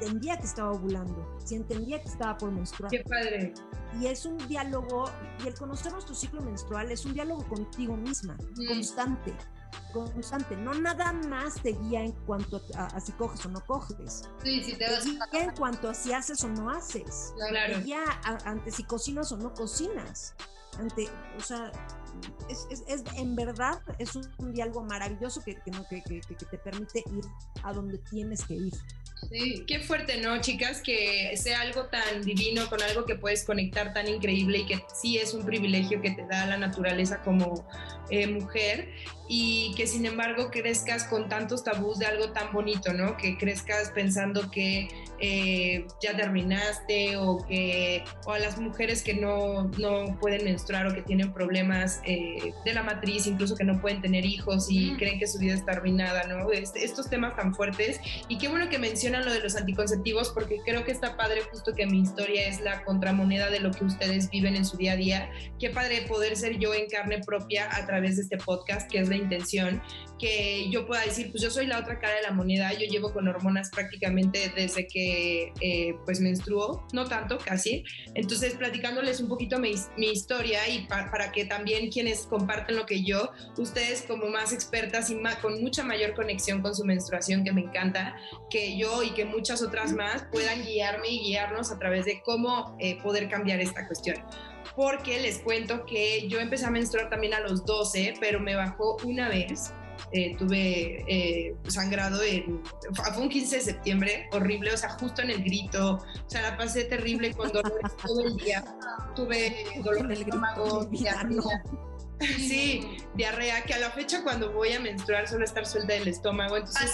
Speaker 4: entendía que estaba ovulando, si entendía que estaba por menstruar.
Speaker 2: Qué padre.
Speaker 4: Y es un diálogo, y el conocer nuestro ciclo menstrual es un diálogo contigo misma, mm. constante constante, no nada más te guía en cuanto a, si coges o no coges.
Speaker 3: Sí, sí te, das
Speaker 4: guía en cuanto a si haces o no haces.
Speaker 2: Claro.
Speaker 4: Te guía ante si cocinas o no cocinas. Ante, o sea, es, es, en verdad es un, diálogo maravilloso que, que, que, que te permite ir a donde tienes que ir.
Speaker 2: Sí, qué fuerte, ¿no, chicas? Que sea algo tan divino, con algo que puedes conectar tan increíble y que sí es un privilegio que te da la naturaleza como eh, mujer y que sin embargo crezcas con tantos tabús de algo tan bonito, ¿no? Que crezcas pensando que eh, ya terminaste o que o a las mujeres que no, no pueden menstruar o que tienen problemas eh, de la matriz, incluso que no pueden tener hijos y creen que su vida está arruinada, ¿no? estos temas tan fuertes y qué bueno que lo de los anticonceptivos porque creo que está padre justo que mi historia es la contramoneda de lo que ustedes viven en su día a día. Qué padre poder ser yo en carne propia a través de este podcast que es intención, que yo pueda decir, pues yo soy la otra cara de la moneda, yo llevo con hormonas prácticamente desde que eh, pues menstruo, no tanto, casi. Entonces, platicándoles un poquito mi, historia y para que también quienes comparten lo que yo, ustedes como más expertas y con mucha mayor conexión con su menstruación, que me encanta, que yo y que muchas otras más puedan guiarme y guiarnos a través de cómo eh, poder cambiar esta cuestión porque les cuento que yo empecé a menstruar también a los 12, pero me bajó una vez. Eh, tuve eh, sangrado en, fue un 15 de septiembre, horrible, o sea, justo en el grito, o sea, la pasé terrible con dolores *laughs* todo el día, tuve dolor en el estómago, *laughs* *laughs* Sí, diarrea, que a la fecha cuando voy a menstruar suele estar suelta del estómago, entonces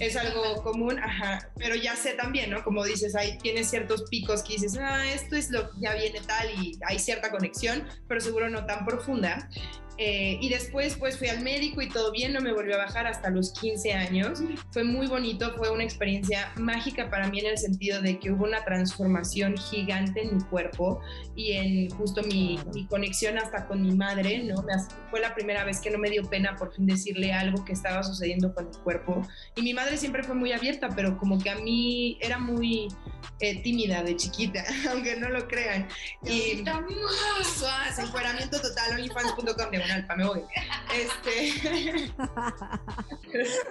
Speaker 2: es algo común, ajá, pero ya sé también, ¿no? Como dices, ahí tienes ciertos picos que dices, ah, esto es lo que ya viene tal y hay cierta conexión, pero seguro no tan profunda. Eh, y después pues fui al médico y todo bien, no me volvió a bajar hasta los 15 años. Fue muy bonito, fue una experiencia mágica para mí en el sentido de que hubo una transformación gigante en mi cuerpo y en justo mi, mi conexión hasta con mi madre, ¿no? fue la primera vez que no me dio pena por fin decirle algo que estaba sucediendo con mi cuerpo. Y mi madre siempre fue muy abierta, pero como que a mí era muy eh, tímida de chiquita, *laughs* aunque no lo crean. Y suaz, encueramiento total, onlyfans.com me voy. Este.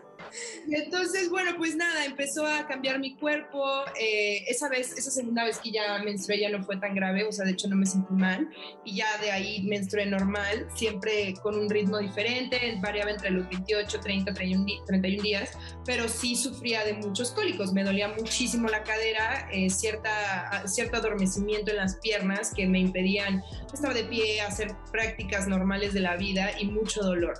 Speaker 2: *laughs* Y entonces, bueno, pues nada, empezó a cambiar mi cuerpo. Eh, esa vez, esa segunda vez que ya menstrué ya no fue tan grave, o sea, de hecho no me sentí mal. Y ya de ahí menstrué normal, siempre con un ritmo diferente, variaba entre los 28, 30, 31, días, pero sí sufría de muchos cólicos. Me dolía muchísimo la cadera, eh, cierta, cierto adormecimiento en las piernas que me impedían estar de pie, hacer prácticas normales de la vida y mucho dolor.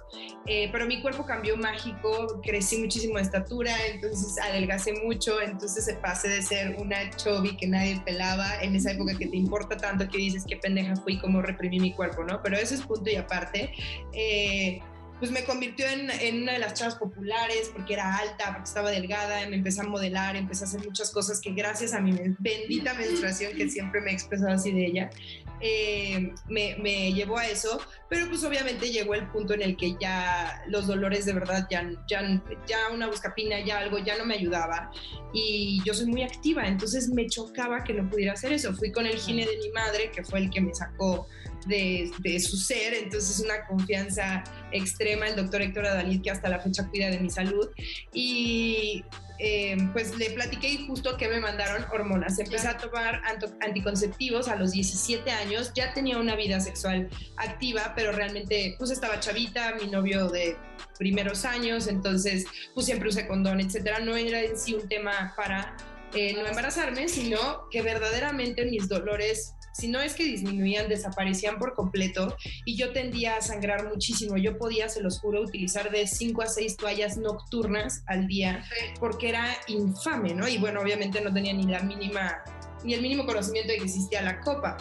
Speaker 2: Eh, pero mi cuerpo cambió mágico, crecí muchísimo de estatura, entonces adelgacé mucho, entonces se pasé de ser una chubby que nadie pelaba en esa época que te importa tanto que dices qué pendeja fui, cómo reprimí mi cuerpo, ¿no? Pero eso es punto y aparte. Eh, pues me convirtió en, en, una de las chavas populares porque era alta, porque estaba delgada, me empecé a modelar, empecé a hacer muchas cosas que gracias a mi bendita menstruación, que siempre me he expresado así de ella, eh, me, me, llevó a eso, pero pues obviamente llegó el punto en el que ya los dolores de verdad, ya, ya, ya una buscapina, ya algo, ya no me ayudaba y yo soy muy activa, entonces me chocaba que no pudiera hacer eso. Fui con el gine de mi madre, que fue el que me sacó de, de, su ser, entonces una confianza extrema, el doctor Héctor Adalid, que hasta la fecha cuida de mi salud, y eh, pues le platiqué justo que me mandaron hormonas. Empecé a tomar anticonceptivos a los 17 años, ya tenía una vida sexual activa, pero realmente pues estaba chavita, mi novio de primeros años, entonces pues siempre usé condón, etcétera. No era en sí un tema para eh, no embarazarme, sino que verdaderamente mis dolores si no es que disminuían, desaparecían por completo y yo tendía a sangrar muchísimo. Yo podía, se los juro, utilizar de 5 a 6 toallas nocturnas al día porque era infame, ¿no? Y bueno, obviamente no tenía ni la mínima, ni el mínimo conocimiento de que existía la copa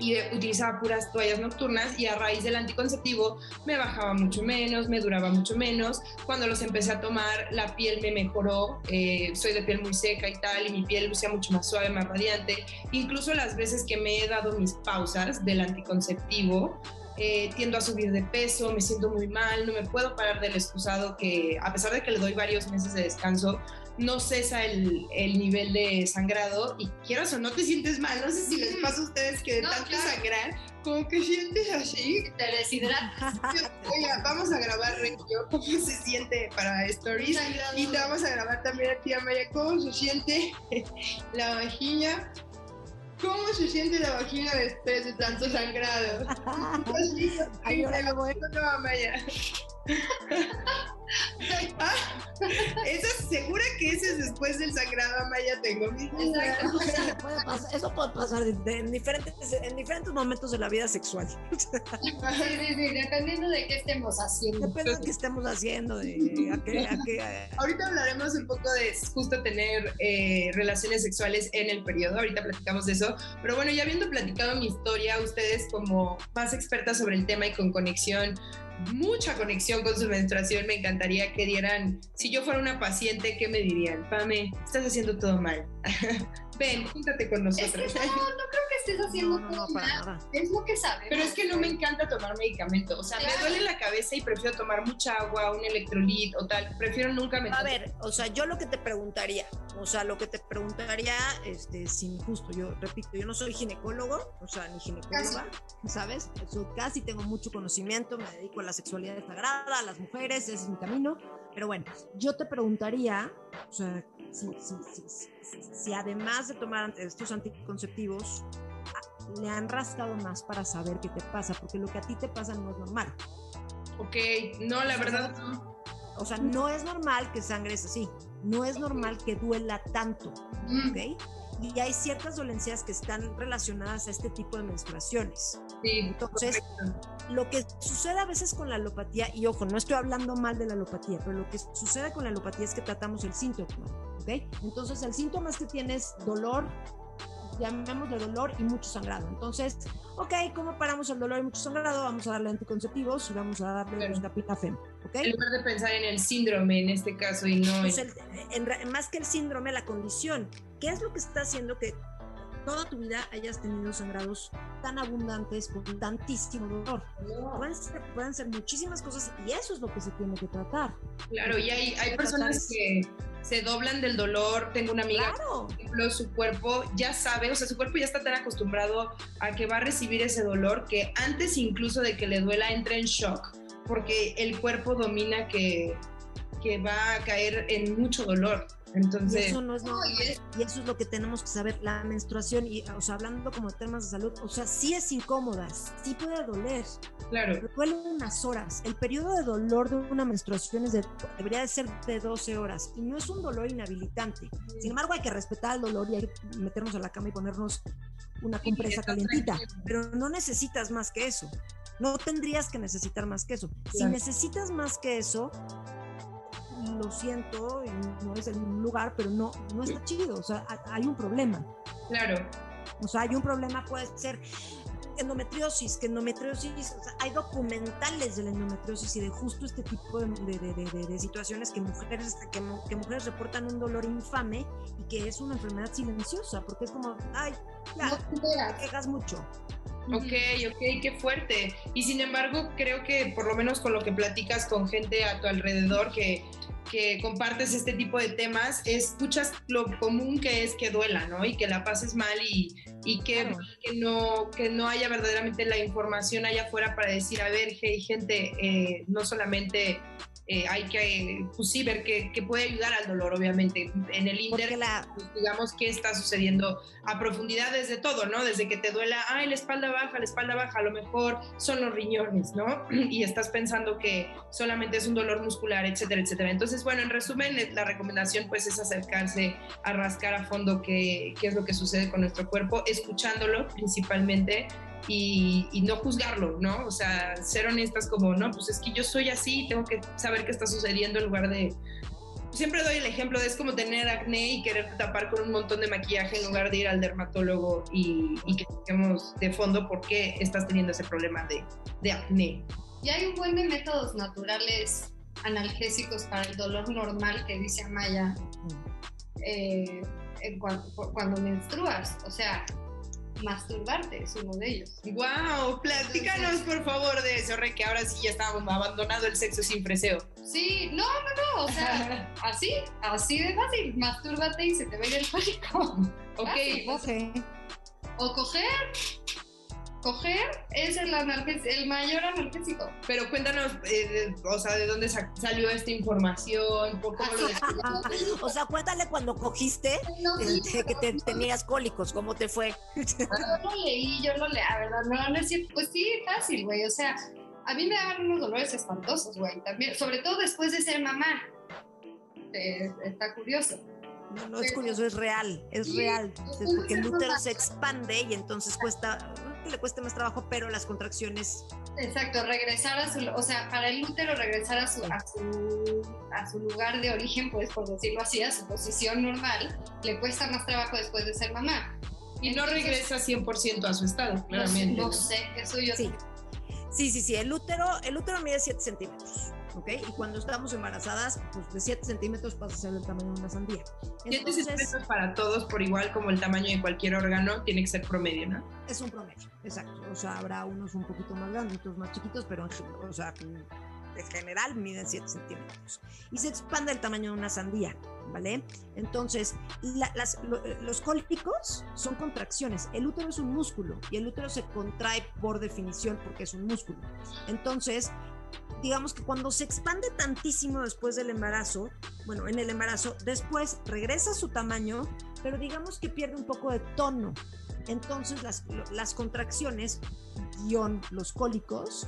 Speaker 2: y utilizaba puras toallas nocturnas y a raíz del anticonceptivo me bajaba mucho menos, me duraba mucho menos. Cuando los empecé a tomar, la piel me mejoró, eh, soy de piel muy seca y tal, y mi piel lucía mucho más suave, más radiante. Incluso las veces que me he dado mis pausas del anticonceptivo, eh, tiendo a subir de peso, me siento muy mal, no me puedo parar del excusado que a pesar de que le doy varios meses de descanso, no cesa el, el, nivel de sangrado y quieras o no te sientes mal. No sé si les pasa a ustedes que de tanto sangrar, como que sientes así.
Speaker 3: Te deshidratas. *laughs*
Speaker 2: Oiga, vamos a grabar yo cómo se siente para Stories y te vamos a grabar también a ti, Amaya, cómo se siente *laughs* la vagina. ¿Cómo se siente la vagina después de tanto sangrado? *laughs* Ay, no, Amaya. Ah, esa segura que ese es después del sagrado Maya tengo mis
Speaker 4: Eso puede pasar en, diferentes, en diferentes momentos de la vida sexual.
Speaker 3: Sí, sí, sí, dependiendo de qué estemos haciendo.
Speaker 4: Depende de qué estemos haciendo. De, a qué, a qué,
Speaker 2: Ahorita hablaremos un poco de justo tener eh, relaciones sexuales en el periodo. Ahorita platicamos de eso. Pero bueno, ya habiendo platicado mi historia, ustedes como más expertas sobre el tema y con conexión mucha conexión con su menstruación, me encantaría que dieran, si yo fuera una paciente, ¿qué me dirían? Pame, estás haciendo todo mal. *laughs* Ven, júntate con nosotros.
Speaker 3: no, no creo que estés haciendo todo mal. Es lo que sabes.
Speaker 2: Pero es que no me encanta tomar medicamento. O sea, me duele la cabeza y prefiero tomar mucha agua, un electrolit o tal. Prefiero nunca me.
Speaker 4: A ver, o sea, yo lo que te preguntaría, o sea, lo que te preguntaría, este, sin justo, yo repito, yo no soy ginecólogo, o sea, ni ginecóloga, ¿sabes? Yo casi tengo mucho conocimiento, me dedico a la sexualidad sagrada, a las mujeres, ese es mi camino. Pero bueno, yo te preguntaría, o sea, si, si, si, si además de tomar estos anticonceptivos, le han rascado más para saber qué te pasa, porque lo que a ti te pasa no es normal.
Speaker 2: Ok, no, la verdad
Speaker 4: O sea, no es normal que sangres así, no es normal que duela tanto, mm. ¿ok? Y hay ciertas dolencias que están relacionadas a este tipo de menstruaciones.
Speaker 2: Sí,
Speaker 4: Entonces, lo que sucede a veces con la alopatía, y ojo, no estoy hablando mal de la alopatía, pero lo que sucede con la alopatía es que tratamos el síntoma. Entonces, el síntoma es que tienes dolor, llamémosle dolor y mucho sangrado. Entonces, ok, ¿cómo paramos el dolor y mucho sangrado? Vamos a darle anticonceptivos y vamos a darle claro. buscapinafem, ¿ok?
Speaker 2: En lugar de pensar en el síndrome en este caso y no...
Speaker 4: Pues el, en, más que el síndrome, la condición. ¿Qué es lo que está haciendo que toda tu vida hayas tenido sangrados tan abundantes con tantísimo dolor. Pueden, ser, pueden, ser, muchísimas cosas y eso es lo que se tiene que tratar.
Speaker 2: Claro, y hay, hay personas que se doblan del dolor. Tengo una amiga,
Speaker 4: claro.
Speaker 2: por ejemplo, su cuerpo ya sabe, o sea, su cuerpo ya está tan acostumbrado a que va a recibir ese dolor que antes incluso de que le duela entra en shock, porque el cuerpo domina que, que va a caer en mucho dolor. Entonces,
Speaker 4: y eso no es normal. Y eso es lo que tenemos que saber. La menstruación, y, o sea, hablando como de temas de salud, o sea, sí es incómoda, sí puede doler.
Speaker 2: Claro.
Speaker 4: Duele unas horas. El periodo de dolor de una menstruación es de, debería de ser de 12 horas y no es un dolor inhabilitante. Sin embargo, hay que respetar el dolor y hay que meternos a la cama y ponernos una compresa calientita. Pero no necesitas más que eso. No tendrías que necesitar más que eso. Claro. Si necesitas más que eso, lo siento, no es el lugar, pero no, no está chido, o sea, hay un problema.
Speaker 2: Claro.
Speaker 4: O sea, hay un problema, puede ser endometriosis, que endometriosis, o sea, hay documentales de la endometriosis y de justo este tipo de, de, de, de situaciones que mujeres, que, que, mujeres reportan un dolor infame y que es una enfermedad silenciosa, porque es como, ay, ya, no te quejas mucho.
Speaker 2: Ok, ok, qué fuerte. Y sin embargo, creo que por lo menos con lo que platicas con gente a tu alrededor que que compartes este tipo de temas, escuchas lo común que es que duela, ¿no? Y que la pases mal y, y que, claro. que, no, que no haya verdaderamente la información allá afuera para decir, a ver, hey, gente, eh, no solamente eh, hay que, pues sí, ver qué, puede ayudar al dolor, obviamente. En el Inter, pues, digamos, qué está sucediendo a profundidad desde todo, ¿no? Desde que te duela, ay, la espalda baja, la espalda baja, a lo mejor son los riñones, ¿no? *clears throat* Y estás pensando que solamente es un dolor muscular, etcétera, etcétera. Entonces, bueno, en resumen, la recomendación pues es acercarse a rascar a fondo qué, qué es lo que sucede con nuestro cuerpo, escuchándolo principalmente y, no juzgarlo, ¿no? O sea, ser honestas como, no, pues es que yo soy así, tengo que saber qué está sucediendo en lugar de... Siempre doy el ejemplo de es como tener acné y querer tapar con un montón de maquillaje en lugar de ir al dermatólogo y, que toquemos de fondo por qué estás teniendo ese problema de, de acné.
Speaker 3: Y hay un buen de métodos naturales analgésicos para el dolor normal que dice Amaya eh, cuando menstruas. O sea, masturbarte es uno de ellos.
Speaker 2: ¡Wow! Platícanos por favor de eso, Re, que ahora sí ya estamos abandonado el sexo sin freseo.
Speaker 3: Sí, no, no, no, o sea, *laughs* así, así de fácil, mastúrbate y se te va a ir el pánico.
Speaker 2: Ok,
Speaker 3: ok. O coger, coger es el, el mayor analgésico.
Speaker 2: Pero cuéntanos, eh, o sea, ¿de dónde salió esta información? ¿Cómo
Speaker 4: lo *laughs* o sea, cuéntale cuando cogiste este, que te, tenías cólicos, ¿cómo te fue?
Speaker 3: yo lo leí, yo lo leí, a verdad, no, no es cierto. Pues sí, fácil, güey, o sea, a mí me daban unos dolores espantosos, güey, también, sobre todo después de ser mamá. Eh, está curioso.
Speaker 4: No, no es curioso, es real, es real. Porque el útero se expande y entonces cuesta, le cueste más trabajo, pero las contracciones.
Speaker 3: Exacto, regresar a su, o sea, para el útero regresar a su, a su, a su lugar de origen, pues por decirlo así, a su posición normal, le cuesta más trabajo después de ser mamá.
Speaker 2: Y no regresa 100% a su estado, claramente.
Speaker 3: No, sé, eso yo
Speaker 4: sí. Sí, sí, sí, el útero, el útero mide 7 centímetros. ¿Ok? Y cuando estamos embarazadas, pues de 7 centímetros pasa a ser el tamaño de una sandía.
Speaker 2: 7 centímetros para todos por igual como el tamaño de cualquier órgano, tiene que ser promedio, ¿no?
Speaker 4: Es un promedio, exacto. O sea, habrá unos un poquito más grandes, otros más chiquitos, pero o sea, en general miden 7 centímetros. Y se expande el tamaño de una sandía, ¿vale? Entonces, las, los cólicos son contracciones. El útero es un músculo y el útero se contrae por definición porque es un músculo. Entonces, digamos que cuando se expande tantísimo después del embarazo, bueno, en el embarazo, después regresa a su tamaño, pero digamos que pierde un poco de tono. Entonces las, contracciones, guion los cólicos,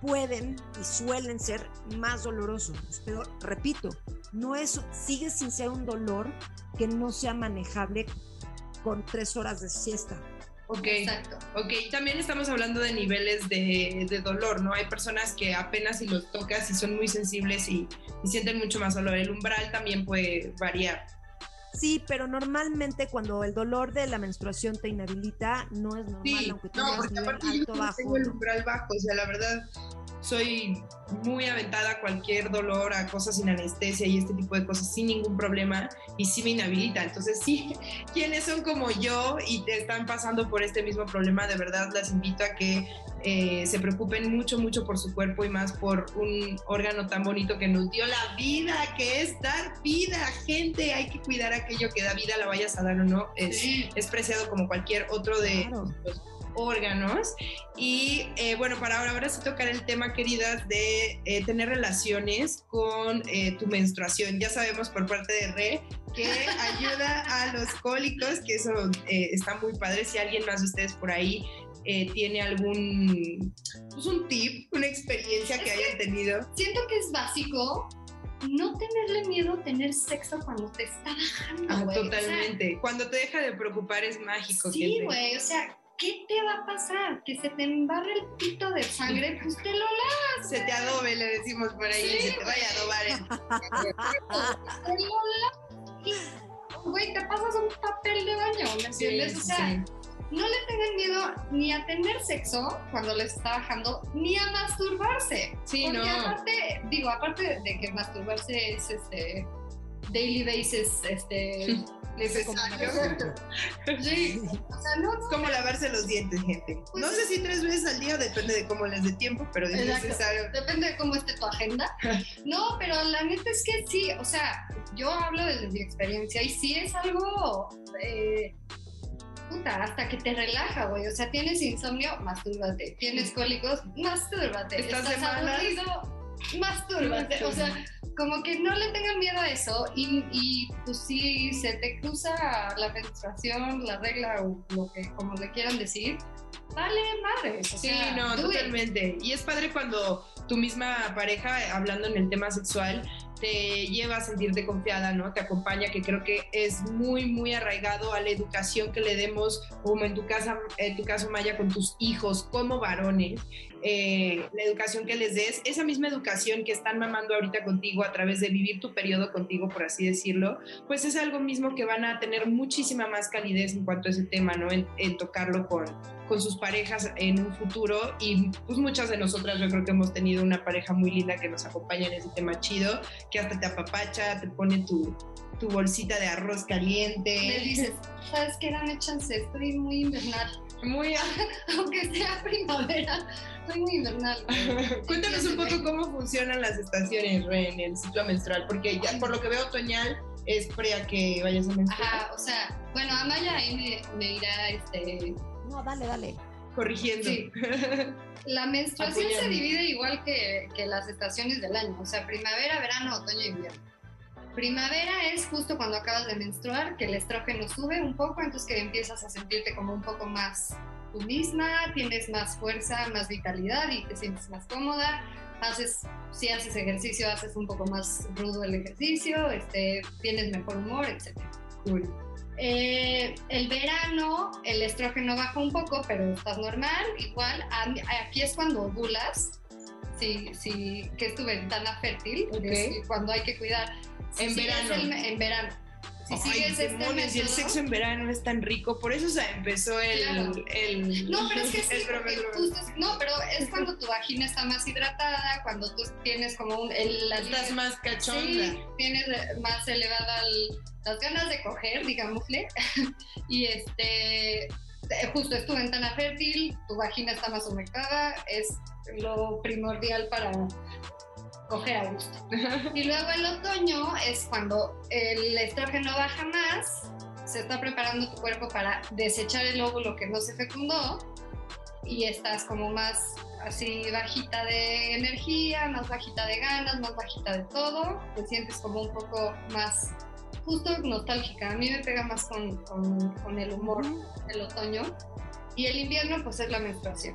Speaker 4: pueden y suelen ser más dolorosos. Pero repito, no es, sigue sin ser un dolor que no sea manejable con tres horas de siesta.
Speaker 2: Ok, Exacto. ok. También estamos hablando de niveles de, de, dolor, ¿no? Hay personas que apenas si los tocas y son muy sensibles y, sienten mucho más dolor. El umbral también puede variar.
Speaker 4: Sí, pero normalmente cuando el dolor de la menstruación te inhabilita, no es normal, aunque tengas
Speaker 2: no, porque aparte yo bajo. tengo el umbral bajo, o sea, la verdad, soy muy aventada a cualquier dolor, a cosas sin anestesia y este tipo de cosas sin ningún problema y sí me inhabilita. Entonces, sí, *laughs* quienes son como yo y te están pasando por este mismo problema, de verdad las invito a que eh, se preocupen mucho, mucho por su cuerpo y más por un órgano tan bonito que nos dio la vida, que es dar vida. Gente, hay que cuidar aquello que da vida, la vayas a dar o no. Es, es preciado como cualquier otro de órganos. Y eh, bueno, para ahora, ahora sí tocar el tema, queridas, de eh, tener relaciones con eh, tu menstruación. Ya sabemos por parte de Re que *laughs* ayuda a los cólicos, que eso está muy padre. Si alguien más de ustedes por ahí tiene algún, pues un tip, una experiencia que hayan tenido.
Speaker 3: Siento que es básico, no tenerle miedo a tener sexo cuando te está bajando.
Speaker 2: Ah, totalmente. cuando te deja de preocupar es mágico.
Speaker 3: Sí, güey. O sea, ¿qué te va a pasar? Que se te embarre el pito de sangre, pues te lo lavas.
Speaker 2: Se te adobe, le decimos por ahí, se te vaya a adobar.
Speaker 3: El... *laughs* te lo lavas. Güey, te pasas un papel de baño, ¿me entiendes? o sea, no le tengan miedo ni a tener sexo cuando les está bajando, ni a masturbarse.
Speaker 2: Sí,
Speaker 3: Porque
Speaker 2: no.
Speaker 3: aparte, digo, aparte de que masturbarse es este daily basis, este *laughs*
Speaker 2: necesario. Sí. O sea, no, es como lavarse los dientes, gente. Pues no sé si tres veces al día, depende de cómo les dé tiempo, pero es necesario.
Speaker 3: Depende de cómo esté tu agenda. *laughs* No, pero la neta es que sí, o sea, yo hablo desde mi experiencia y sí es algo. Eh, puta, hasta que te relaja, güey. O sea, tienes insomnio, mastúrbate. Tienes cólicos, mastúrbate.
Speaker 2: Estás, Estás aburrido,
Speaker 3: mastúrbate. O sea, como que no le tengan miedo a eso y, y pues si se te cruza la menstruación, la regla o lo que como le quieran decir, vale madre.
Speaker 2: sí, no, totalmente. Y es padre cuando tu misma pareja, hablando en el tema sexual, te lleva a sentirte confiada, ¿no? Te acompaña, que creo que es muy, muy arraigado a la educación que le demos, como en tu casa, en tu caso, Maya, con tus hijos como varones, eh, la educación que les des, esa misma educación que están mamando ahorita contigo a través de vivir tu periodo contigo, por así decirlo, pues es algo mismo que van a tener muchísima más calidez en cuanto a ese tema, ¿no? En, tocarlo con, con sus parejas en un futuro y pues muchas de nosotras yo creo que hemos tenido una pareja muy linda que nos acompaña en ese tema chido, que hasta te apapacha, te pone tu, tu bolsita de arroz caliente.
Speaker 3: Me dices, ¿sabes qué? Dame chance, estoy muy invernal.
Speaker 2: Muy, *laughs*
Speaker 3: aunque sea primavera, estoy muy invernal. *laughs*
Speaker 2: Cuéntanos un poco cómo funcionan las estaciones en el ciclo menstrual, porque ya por lo que veo otoñal es pre a que vayas a menstruar.
Speaker 3: Ajá, o sea, bueno, Amaya ahí me, me irá este.
Speaker 4: No, dale, dale.
Speaker 2: Corrigiendo. Sí. *laughs*
Speaker 3: La menstruación se divide igual que, que las estaciones del año, o sea, primavera, verano, otoño e invierno. Primavera es justo cuando acabas de menstruar, que el estrógeno sube un poco, entonces que empiezas a sentirte como un poco más tú misma, tienes más fuerza, más vitalidad y te sientes más cómoda. Haces, si haces ejercicio, haces un poco más rudo el ejercicio, este, tienes mejor humor, etc.
Speaker 2: Cool.
Speaker 3: Eh, el verano, el estrógeno baja un poco, pero estás normal. Igual, aquí es cuando ovulas, sí, sí, que es tu ventana fértil, es cuando hay que cuidar en verano. en verano. Si sigues este método,
Speaker 2: y el sexo en verano es tan rico, por eso se empezó el, el
Speaker 3: No, pero es que *laughs* sí, no, pero es cuando tu vagina está más hidratada, cuando tú tienes como un el,
Speaker 2: estás más cachonda.
Speaker 3: Sí, tienes más elevada las ganas de coger, digámosle. *laughs* y este justo es tu ventana fértil, tu vagina está más humectada, es lo primordial para coger a gusto. *laughs* Y luego el otoño es cuando el estrógeno baja más, se está preparando tu cuerpo para desechar el óvulo que no se fecundó y estás como más así bajita de energía, más bajita de ganas, más bajita de todo, te sientes como un poco más justo nostálgica. A mí me pega más con, con, con el humor el otoño y el invierno pues es la menstruación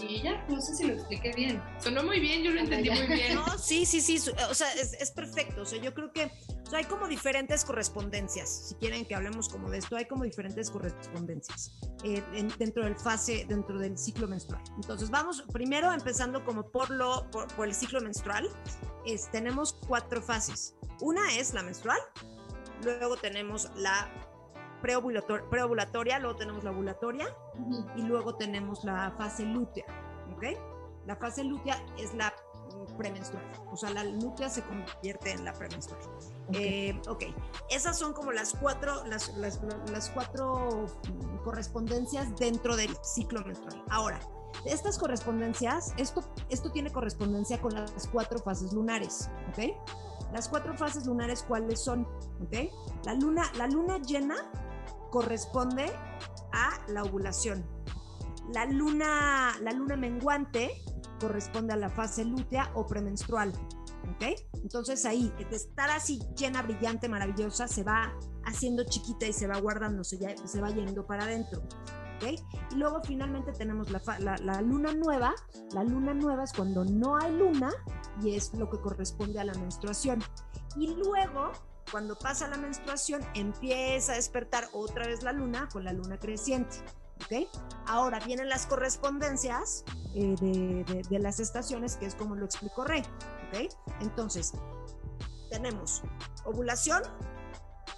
Speaker 3: y ya, no sé si lo expliqué bien.
Speaker 2: Sonó muy bien, yo lo entendí muy bien. *laughs*
Speaker 4: No, sí, sí, sí, o sea, es, perfecto, o sea, yo creo que hay como diferentes correspondencias, si quieren que hablemos como de esto, hay como diferentes correspondencias eh, dentro del fase, dentro del ciclo menstrual. Entonces, vamos primero empezando como por, lo, por, el ciclo menstrual, es, tenemos cuatro fases. Una es la menstrual, luego tenemos la preovulatoria, luego tenemos la ovulatoria y luego tenemos la fase lútea, ¿ok? La fase lútea es la premenstrual, o sea, la lútea se convierte en la premenstrual. Eh, ok, esas son como las cuatro, las, las, las cuatro correspondencias dentro del ciclo menstrual. Ahora, estas correspondencias, esto, esto tiene correspondencia con las cuatro fases lunares, ¿ok? Las cuatro fases lunares, ¿cuáles son? ¿Ok? La luna, la luna llena corresponde a la ovulación. La luna, la luna menguante corresponde a la fase lútea o premenstrual. ¿Ok? Entonces ahí, estar así llena, brillante, maravillosa, se va haciendo chiquita y se va guardando, se, va yendo para adentro. ¿ok? Y luego finalmente tenemos la, luna nueva. La luna nueva es cuando no hay luna y es lo que corresponde a la menstruación. Y luego cuando pasa la menstruación, empieza a despertar otra vez la luna con la luna creciente. ¿ok? Ahora vienen las correspondencias eh, de, las estaciones, que es como lo explicó Rey. ¿ok? Entonces, tenemos ovulación,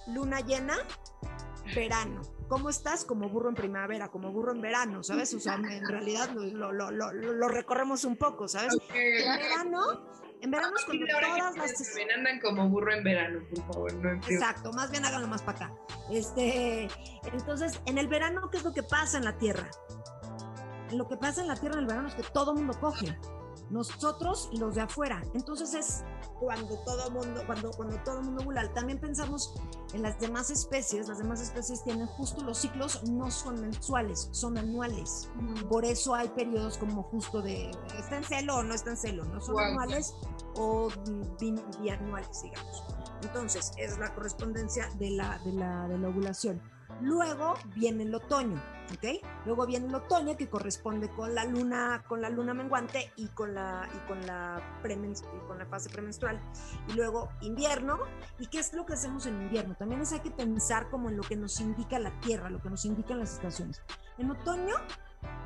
Speaker 4: luna llena, verano. ¿Cómo estás? Como burro en primavera, como burro en verano, ¿sabes? O sea, en realidad lo, lo, lo, lo recorremos un poco, ¿sabes? verano en verano es cuando todas las.
Speaker 2: Ven, andan como burro en verano, por favor. No
Speaker 4: Exacto, más bien háganlo más para acá. Este, entonces, en el verano, ¿qué es lo que pasa en la Tierra? Lo que pasa en la Tierra en el verano es que todo el mundo coge. Nosotros y los de afuera. Entonces es cuando todo mundo, cuando, cuando todo mundo ovula. También pensamos en las demás especies, las demás especies tienen justo los ciclos no son mensuales, son anuales. Por eso hay periodos como justo de está en celo o no está en celo, no son anuales o bianuales, digamos. Entonces, es la correspondencia de la, de la, de la ovulación. Luego viene el otoño, ¿ok? Luego viene el otoño que corresponde con la luna, con la luna menguante y con la, y con la, con la fase premenstrual. Y luego invierno. ¿Y qué es lo que hacemos en invierno? También es hay que pensar como en lo que nos indica la tierra, lo que nos indican las estaciones. En otoño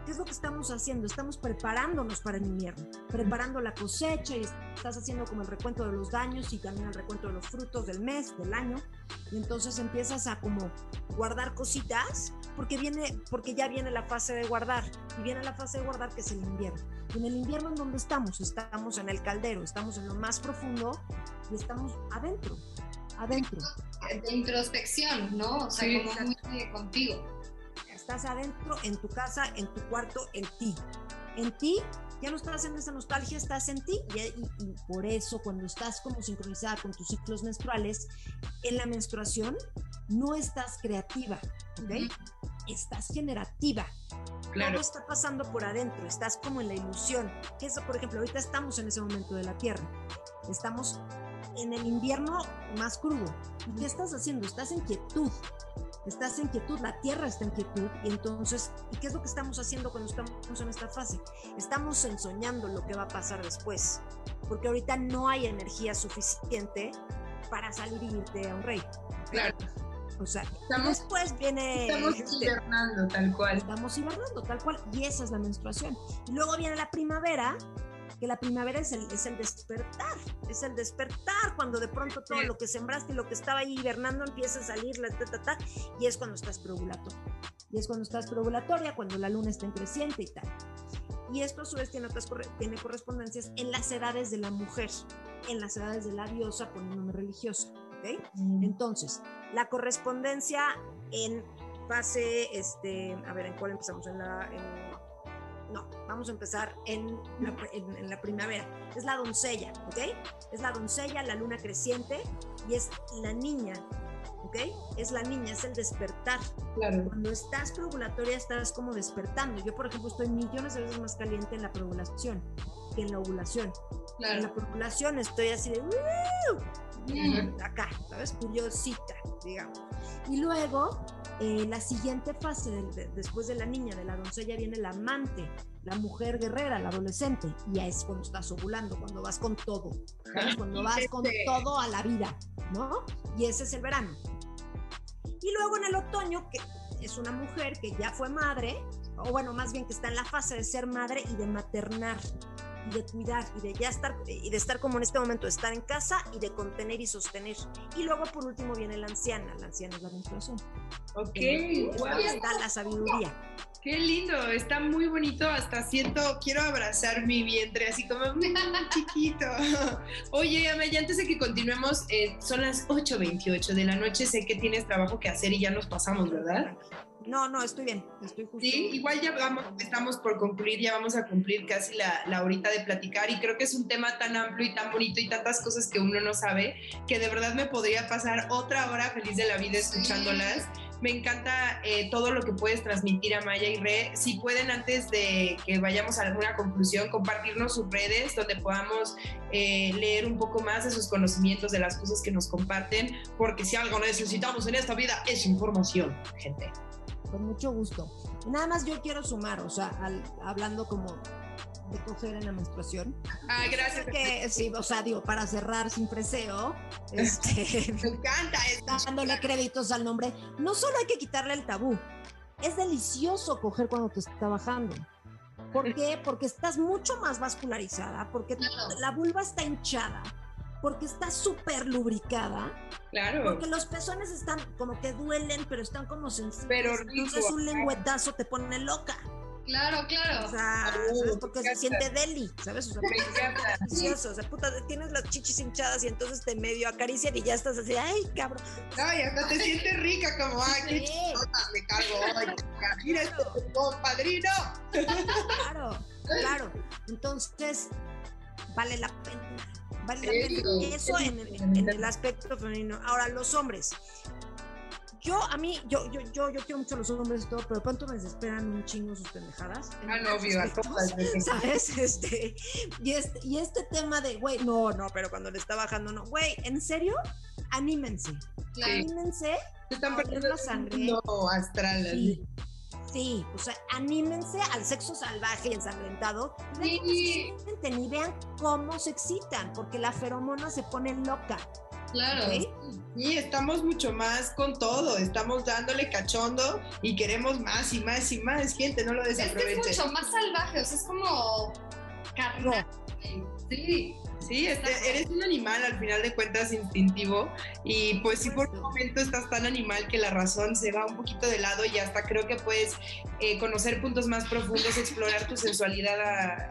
Speaker 4: ¿Qué es lo que estamos haciendo? Estamos preparándonos para el invierno, preparando la cosecha y estás haciendo como el recuento de los daños y también el recuento de los frutos del mes, del año. Y entonces empiezas a como guardar cositas porque viene, porque ya viene la fase de guardar y viene la fase de guardar que es el invierno. Y en el invierno en donde estamos, estamos en el caldero, estamos en lo más profundo y estamos adentro, adentro.
Speaker 3: De introspección, ¿no? O sea, como muy contigo
Speaker 4: estás adentro, en tu casa, en tu cuarto, en ti. En ti, ya no estás en esa nostalgia, estás en ti. Y, por eso, cuando estás como sincronizada con tus ciclos menstruales, en la menstruación no estás creativa, ¿ok? Estás generativa. Claro. Todo está pasando por adentro, estás como en la ilusión. Eso, por ejemplo, ahorita estamos en ese momento de la Tierra. Estamos en el invierno más crudo. ¿Y qué estás haciendo? Estás en quietud estás en quietud, la tierra está en quietud y entonces, ¿y qué es lo que estamos haciendo cuando estamos en esta fase? Estamos ensoñando lo que va a pasar después, porque ahorita no hay energía suficiente para salir y irte a un rey.
Speaker 2: Claro.
Speaker 4: O sea, después viene...
Speaker 2: Estamos hibernando tal cual.
Speaker 4: Estamos hibernando tal cual y esa es la menstruación. Y luego viene la primavera que la primavera es el, es el despertar, es el despertar cuando de pronto todo lo que sembraste y lo que estaba ahí hibernando empieza a salir, la, ta, y es cuando estás preovulatoria. Y es cuando estás preovulatoria, cuando la luna está en creciente y tal. Y esto a su vez tiene, tiene correspondencias en las edades de la mujer, en las edades de la diosa con un nombre religioso. Mm. Entonces, la correspondencia en fase, este, a ver, ¿en cuál empezamos? En la, no, vamos a empezar en la, primavera. Es la doncella, ¿ok? Es la doncella, la luna creciente y es la niña, ¿ok? Es la niña, es el despertar. Claro. Cuando estás preovulatoria estás como despertando. Yo, por ejemplo, estoy millones de veces más caliente en la preovulación que en la ovulación. Claro. En la preovulación estoy así de... Mm. Acá, ¿sabes? Curiosita, digamos. Y luego eh, la siguiente fase, después de la niña, de la doncella, viene la amante, la mujer guerrera, la adolescente. Y ya es cuando estás ovulando, cuando vas con todo, cuando vas con todo a la vida, ¿no? Y ese es el verano. Y luego en el otoño, que es una mujer que ya fue madre, o bueno, más bien que está en la fase de ser madre y de maternar de cuidar y de ya estar y de estar como en este momento, de estar en casa y de contener y sostener. Y luego por último viene la anciana, la anciana es la menstruación.
Speaker 2: Ok,
Speaker 4: está la sabiduría.
Speaker 2: Qué lindo, está muy bonito, hasta siento, quiero abrazar mi vientre así como *laughs* chiquito. Oye, Amaya, antes de que continuemos, eh, son las 8.28 de la noche, sé que tienes trabajo que hacer y ya nos pasamos, ¿verdad?
Speaker 4: No, no, estoy bien, estoy justo.
Speaker 2: Sí, igual ya vamos, estamos por concluir, ya vamos a cumplir casi la, la horita de platicar y creo que es un tema tan amplio y tan bonito y tantas cosas que uno no sabe que de verdad me podría pasar otra hora feliz de la vida escuchándolas. Me encanta eh, todo lo que puedes transmitir a Maya y Re. Si pueden, antes de que vayamos a alguna conclusión, compartirnos sus redes donde podamos eh, leer un poco más de sus conocimientos, de las cosas que nos comparten, porque si algo necesitamos en esta vida es información, gente
Speaker 4: con mucho gusto. Nada más yo quiero sumar, o sea, hablando como de coger en la menstruación.
Speaker 2: Ah, gracias.
Speaker 4: Que, sí, o sea, digo, para cerrar sin preseo, este, *laughs*
Speaker 2: me encanta
Speaker 4: dándole créditos al nombre. No solo hay que quitarle el tabú, es delicioso coger cuando te está bajando. ¿Por qué? Porque estás mucho más vascularizada, porque la vulva está hinchada, porque está súper lubricada.
Speaker 2: Claro.
Speaker 4: Porque los pezones están como que duelen, pero están como sensibles.
Speaker 2: Pero
Speaker 4: Entonces un lengüetazo te pone loca.
Speaker 3: Claro, claro.
Speaker 4: O sea, ¿sabes? Porque se siente deli, ¿sabes? O sea, me *laughs* O sea, puta, tienes las chichis hinchadas y entonces te medio acarician y ya estás así, ay, cabrón.
Speaker 2: Ay, hasta te sientes rica, como, ay, qué chichotas me cargo hoy. *laughs* Mira este padrino.
Speaker 4: Claro, claro. Entonces, vale la pena. Vale la pena. Eso en el, aspecto femenino. Ahora, los hombres. Yo, a mí, yo, yo, yo, yo quiero mucho a los hombres y todo, pero ¿cuánto me desesperan un chingo sus pendejadas?
Speaker 2: Ah, no, viva,
Speaker 4: ¿Sabes? *laughs* Este, y este, y este tema de, güey, no, no, pero cuando le está bajando, no, güey, ¿en serio? Anímense. Anímense.
Speaker 2: Están perdiendo la sangre. No, astral.
Speaker 4: Sí. Sí, o sea, anímense al sexo salvaje y ensangrentado. Sí. Ni vean cómo se excitan, porque la feromona se pone loca.
Speaker 2: Claro. Sí, estamos mucho más con todo, estamos dándole cachondo y queremos más y más y más. Gente, no lo desaprovechen.
Speaker 3: Es, que es mucho más salvaje, o sea, es como carnal. Sí.
Speaker 2: Sí, eres un animal al final de cuentas instintivo. Y pues sí por un momento estás tan animal que la razón se va un poquito de lado y hasta creo que puedes eh, conocer puntos más profundos, explorar tu sensualidad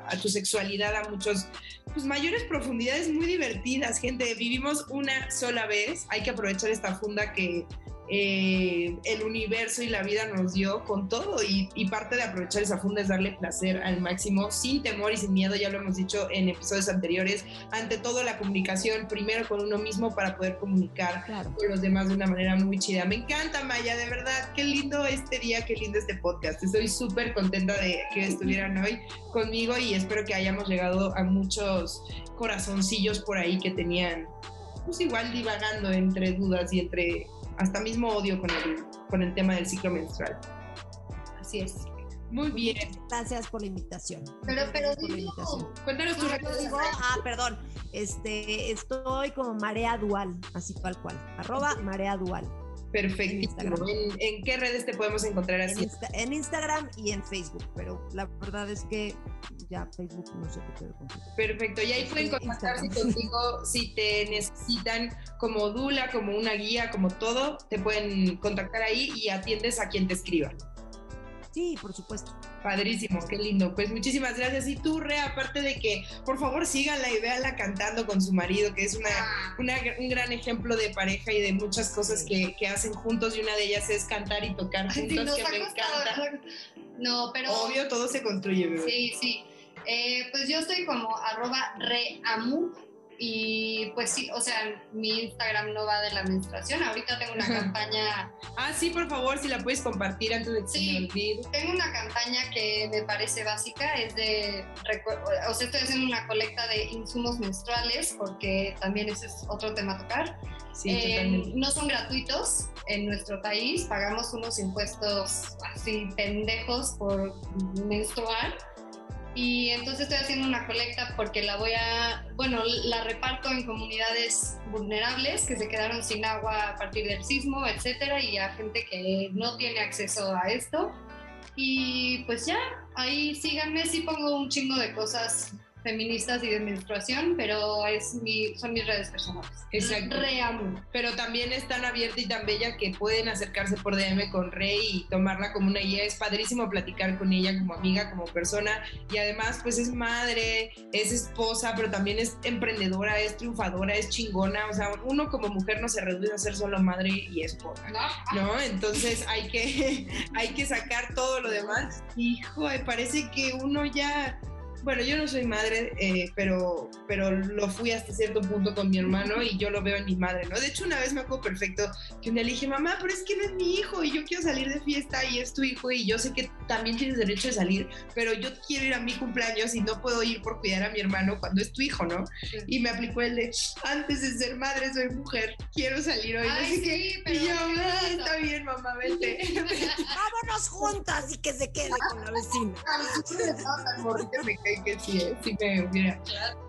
Speaker 2: a, tu sexualidad a muchos, pues mayores profundidades muy divertidas, gente. Vivimos una sola vez, hay que aprovechar esta funda que eh, el universo y la vida nos dio con todo y, parte de aprovechar esa funda es darle placer al máximo, sin temor y sin miedo, ya lo hemos dicho en episodios anteriores, ante todo la comunicación primero con uno mismo para poder comunicar con los demás de una manera muy chida. Me encanta Maya, de verdad, qué lindo este día, qué lindo este podcast. Estoy súper contenta de que estuvieran hoy conmigo y espero que hayamos llegado a muchos corazoncillos por ahí que tenían pues igual divagando entre dudas y entre hasta mismo odio con el, con el tema del ciclo menstrual.
Speaker 3: Así es.
Speaker 2: Muy bien.
Speaker 4: Gracias por la invitación.
Speaker 3: Pero, pero
Speaker 2: Cuéntanos tus
Speaker 4: ah, ah, perdón. Este, estoy como Marea Dual, así tal cual. Arroba Marea Dual.
Speaker 2: Perfecto. ¿En, qué redes te podemos encontrar así?
Speaker 4: En, Instagram y en Facebook, pero la verdad es que ya Facebook no sé qué
Speaker 2: Perfecto, y ahí pueden contactarse contigo si te necesitan como Dula, como una guía, como todo, te pueden contactar ahí y atiendes a quien te escriba.
Speaker 4: Sí, por supuesto.
Speaker 2: Padrísimo, qué lindo. Pues muchísimas gracias. Y tú, Re, aparte de que, por favor, síganla y véanla cantando con su marido, que es una, un gran ejemplo de pareja y de muchas cosas que, hacen juntos. Y una de ellas es cantar y tocar juntos, que me encanta.
Speaker 3: No, pero.
Speaker 2: Obvio, todo se construye, bebé.
Speaker 3: Sí, sí. Eh, pues yo estoy como arroba reamu y pues sí, o sea, mi Instagram no va de la menstruación. Ahorita tengo una *laughs* campaña.
Speaker 2: Ah, sí, por favor, si la puedes compartir antes de que
Speaker 3: sí, se me olvide. Tengo una campaña que me parece básica, es de. O sea, estoy haciendo una colecta de insumos menstruales, porque también ese es otro tema a tocar. Sí, eh, no son gratuitos en nuestro país, pagamos unos impuestos así pendejos por menstruar y entonces estoy haciendo una colecta porque la voy a, bueno, la reparto en comunidades vulnerables que se quedaron sin agua a partir del sismo, etcétera, y a gente que no tiene acceso a esto. Y pues ya, ahí síganme, sí pongo un chingo de cosas feministas y de menstruación, pero es mi, son mis redes personales.
Speaker 2: Exacto. Reamo. Pero también es tan abierta y tan bella que pueden acercarse por DM con Rey y tomarla como una guía. Es padrísimo platicar con ella como amiga, como persona. Y además, pues es madre, es esposa, pero también es emprendedora, es triunfadora, es chingona. O sea, uno como mujer no se reduce a ser solo madre y esposa. ¿No? Entonces hay que, *laughs* hay que sacar todo lo demás. Hijo, parece que uno ya bueno, yo no soy madre, eh, pero, pero lo fui hasta cierto punto con mi hermano y yo lo veo en mi madre, ¿no? De hecho, una vez me acuerdo perfecto que un día le dije, mamá, pero es que no es mi hijo y yo quiero salir de fiesta y es tu hijo y yo sé que también tienes derecho de salir, pero yo quiero ir a mi cumpleaños y no puedo ir por cuidar a mi hermano cuando es tu hijo, ¿no? Y me aplicó el de, antes de ser madre soy mujer, quiero salir hoy.
Speaker 3: Ay, sí, pero
Speaker 2: y yo, ah, está bien, mamá, vete. *laughs* *laughs*
Speaker 4: Vámonos juntas y que se quede con la vecina.
Speaker 2: Que sí, eh, sí me hubiera.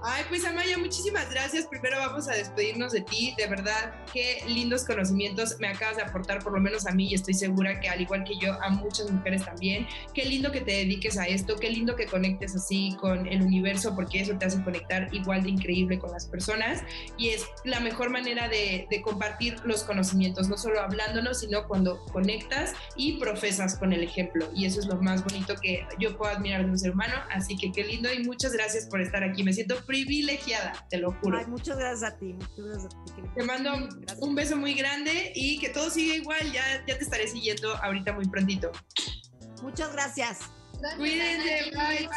Speaker 2: Ay, pues Amaya, muchísimas gracias. Primero vamos a despedirnos de ti. De verdad, qué lindos conocimientos me acabas de aportar, por lo menos a mí, y estoy segura que al igual que yo, a muchas mujeres también. Qué lindo que te dediques a esto, qué lindo que conectes así con el universo, porque eso te hace conectar igual de increíble con las personas. Y es la mejor manera de, de compartir los conocimientos, no solo hablándonos, sino cuando conectas y profesas con el ejemplo. Y eso es lo más bonito que yo puedo admirar de un ser humano. Así que qué lindo y muchas gracias por estar aquí. Me siento privilegiada, te lo juro.
Speaker 4: Ay, muchas gracias a ti, muchas gracias a ti.
Speaker 2: Te mando un beso muy grande y que todo siga igual. Ya, ya te estaré siguiendo ahorita muy prontito.
Speaker 4: Muchas gracias.
Speaker 2: Cuídense, bye.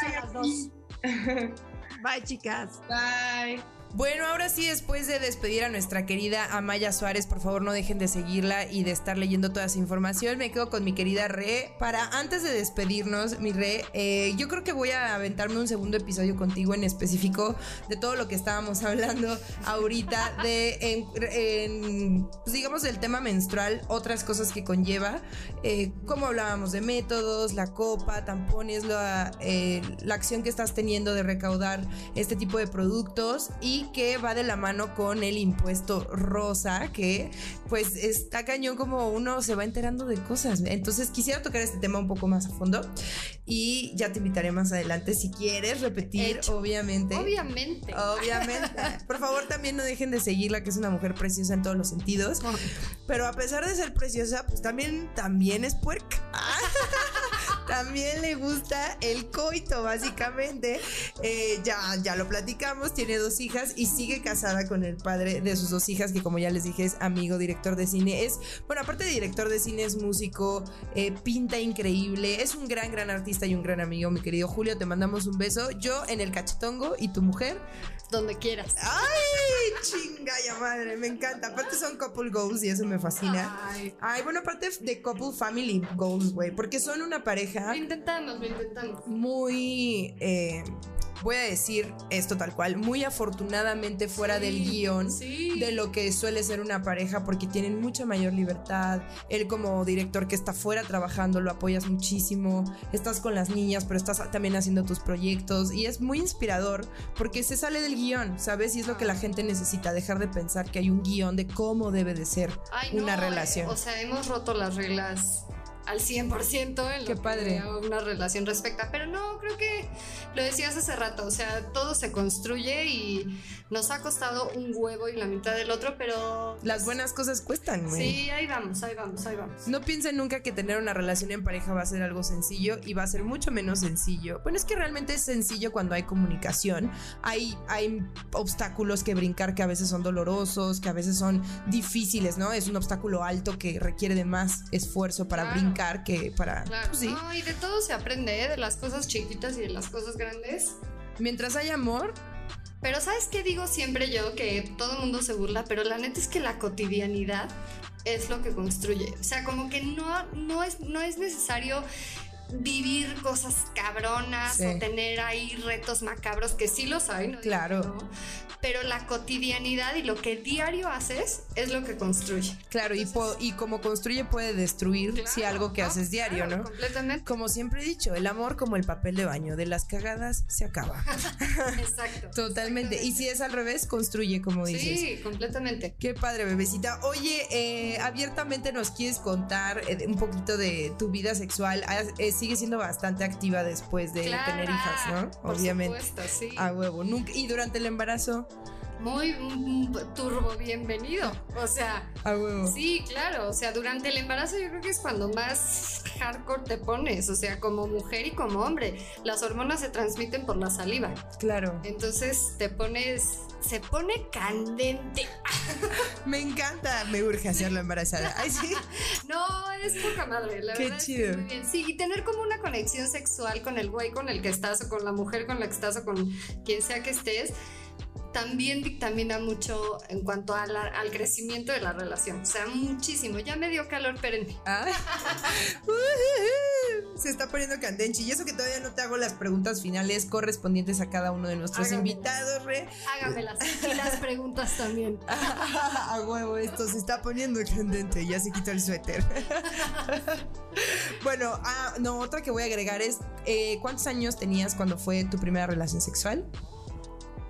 Speaker 4: bye. *laughs* Bye, chicas.
Speaker 5: Bye.
Speaker 2: Bueno, ahora sí, después de despedir a nuestra querida Amaya Suárez, por favor no dejen de seguirla y de estar leyendo toda esa información. Me quedo con mi querida Re. Para antes de despedirnos, mi Re, eh, yo creo que voy a aventarme un segundo episodio contigo en específico de todo lo que estábamos *laughs* hablando ahorita, de, en, pues digamos, del tema menstrual, otras cosas que conlleva, eh, como hablábamos de métodos, la copa, tampones, la, eh, la acción que estás teniendo de recaudar este tipo de productos y que va de la mano con el impuesto rosa, que pues está cañón como uno se va enterando de cosas. Entonces quisiera tocar este tema un poco más a fondo y ya te invitaré más adelante si quieres repetir, obviamente.
Speaker 3: Obviamente.
Speaker 2: Obviamente. *laughs* Por favor, también no dejen de seguirla, que es una mujer preciosa en todos los sentidos. Pero a pesar de ser preciosa, pues también, también es puerca. *laughs* también le gusta el coito, básicamente. Eh, ya, ya lo platicamos, tiene dos hijas y sigue casada con el padre de sus dos hijas, que como ya les dije es amigo, director de cine. Es, bueno, aparte de director de cine, es músico, eh, pinta increíble, es un gran, gran artista y un gran amigo, mi querido Julio. Te mandamos un beso. Yo en el cachetongo y tu mujer.
Speaker 3: Donde quieras.
Speaker 2: ¡Ay! Chinga ya madre, me encanta. Aparte son couple goals y eso me fascina. Ay, bueno, aparte de couple family goals, güey, porque son una pareja.
Speaker 3: Lo intentamos, lo intentamos.
Speaker 2: Muy. Eh, voy a decir esto tal cual, muy afortunadamente fuera del guion de lo que suele ser una pareja porque tienen mucha mayor libertad. Él como director que está fuera trabajando lo apoyas muchísimo, estás con las niñas pero estás también haciendo tus proyectos y es muy inspirador porque se sale del guion, ¿sabes? Y es lo que la gente necesita, dejar de pensar que hay un guion de cómo debe de ser una relación.
Speaker 3: o sea, hemos roto las reglas al 100% en lo
Speaker 2: padre.
Speaker 3: que una relación respecta. Pero no, creo que lo decías hace rato, o sea, todo se construye y nos ha costado un huevo y la mitad del otro, pero...
Speaker 2: Las buenas cosas cuestan, güey.
Speaker 3: Sí, ahí vamos, ahí vamos, ahí vamos.
Speaker 2: No piensen nunca que tener una relación en pareja va a ser algo sencillo y va a ser mucho menos sencillo. Bueno, es que realmente es sencillo cuando hay comunicación. Hay, hay obstáculos que brincar que a veces son dolorosos, que a veces son difíciles, ¿no? Es un obstáculo alto que requiere de más esfuerzo para brincar que para...
Speaker 3: Claro. Pues sí. y de todo se aprende, ¿eh? de las cosas chiquitas y de las cosas grandes.
Speaker 2: Mientras hay amor,
Speaker 3: pero ¿sabes qué digo siempre yo? Que todo el mundo se burla, pero la neta es que la cotidianidad es lo que construye. O sea, como que no, no, es, no es necesario vivir cosas cabronas o tener ahí retos macabros, que sí los hay, ¿no?
Speaker 2: Claro
Speaker 3: pero la cotidianidad y lo que diario haces es lo que construye.
Speaker 2: Claro, y, y como construye puede destruir si algo que haces diario, ¿no?
Speaker 3: Completamente.
Speaker 2: Como siempre he dicho, el amor como el papel de baño, de las cagadas se acaba. *laughs*
Speaker 3: Exacto. *laughs*
Speaker 2: Totalmente. Y si es al revés, construye, como dices.
Speaker 3: Sí, completamente.
Speaker 2: Qué padre, bebecita. Oye, eh, abiertamente nos quieres contar eh, un poquito de tu vida sexual. Eh, sigue siendo bastante activa después de tener hijas, ¿no?
Speaker 3: Obviamente. Supuesto, sí.
Speaker 2: A huevo. Nunca, y durante el embarazo
Speaker 3: muy turbo bienvenido. O sea, sí, claro. O sea, durante el embarazo yo creo que es cuando más hardcore te pones. O sea, como mujer y como hombre. Las hormonas se transmiten por la saliva.
Speaker 2: Claro.
Speaker 3: Entonces te pones, se pone candente. *laughs*
Speaker 2: Me encanta, me urge hacerlo embarazada. Ay, sí. *laughs*
Speaker 3: no, es poca madre, la
Speaker 2: Qué chido.
Speaker 3: Sí, y tener como una conexión sexual con el güey con el que estás o con la mujer con la que estás o con quien sea que estés también dictamina mucho en cuanto al crecimiento de la relación. O sea, muchísimo. Ya me dio calor perenne.
Speaker 2: Ah. *laughs* Se está poniendo candenchi. Y eso que todavía no te hago las preguntas finales correspondientes a cada uno de nuestros invitados, Re.
Speaker 3: Hágamelas. Y las preguntas también. *laughs*
Speaker 2: a huevo, esto se está poniendo candente. Ya se quitó el suéter. *laughs* bueno, ah, no, otra que voy a agregar es: eh, ¿cuántos años tenías cuando fue tu primera relación sexual?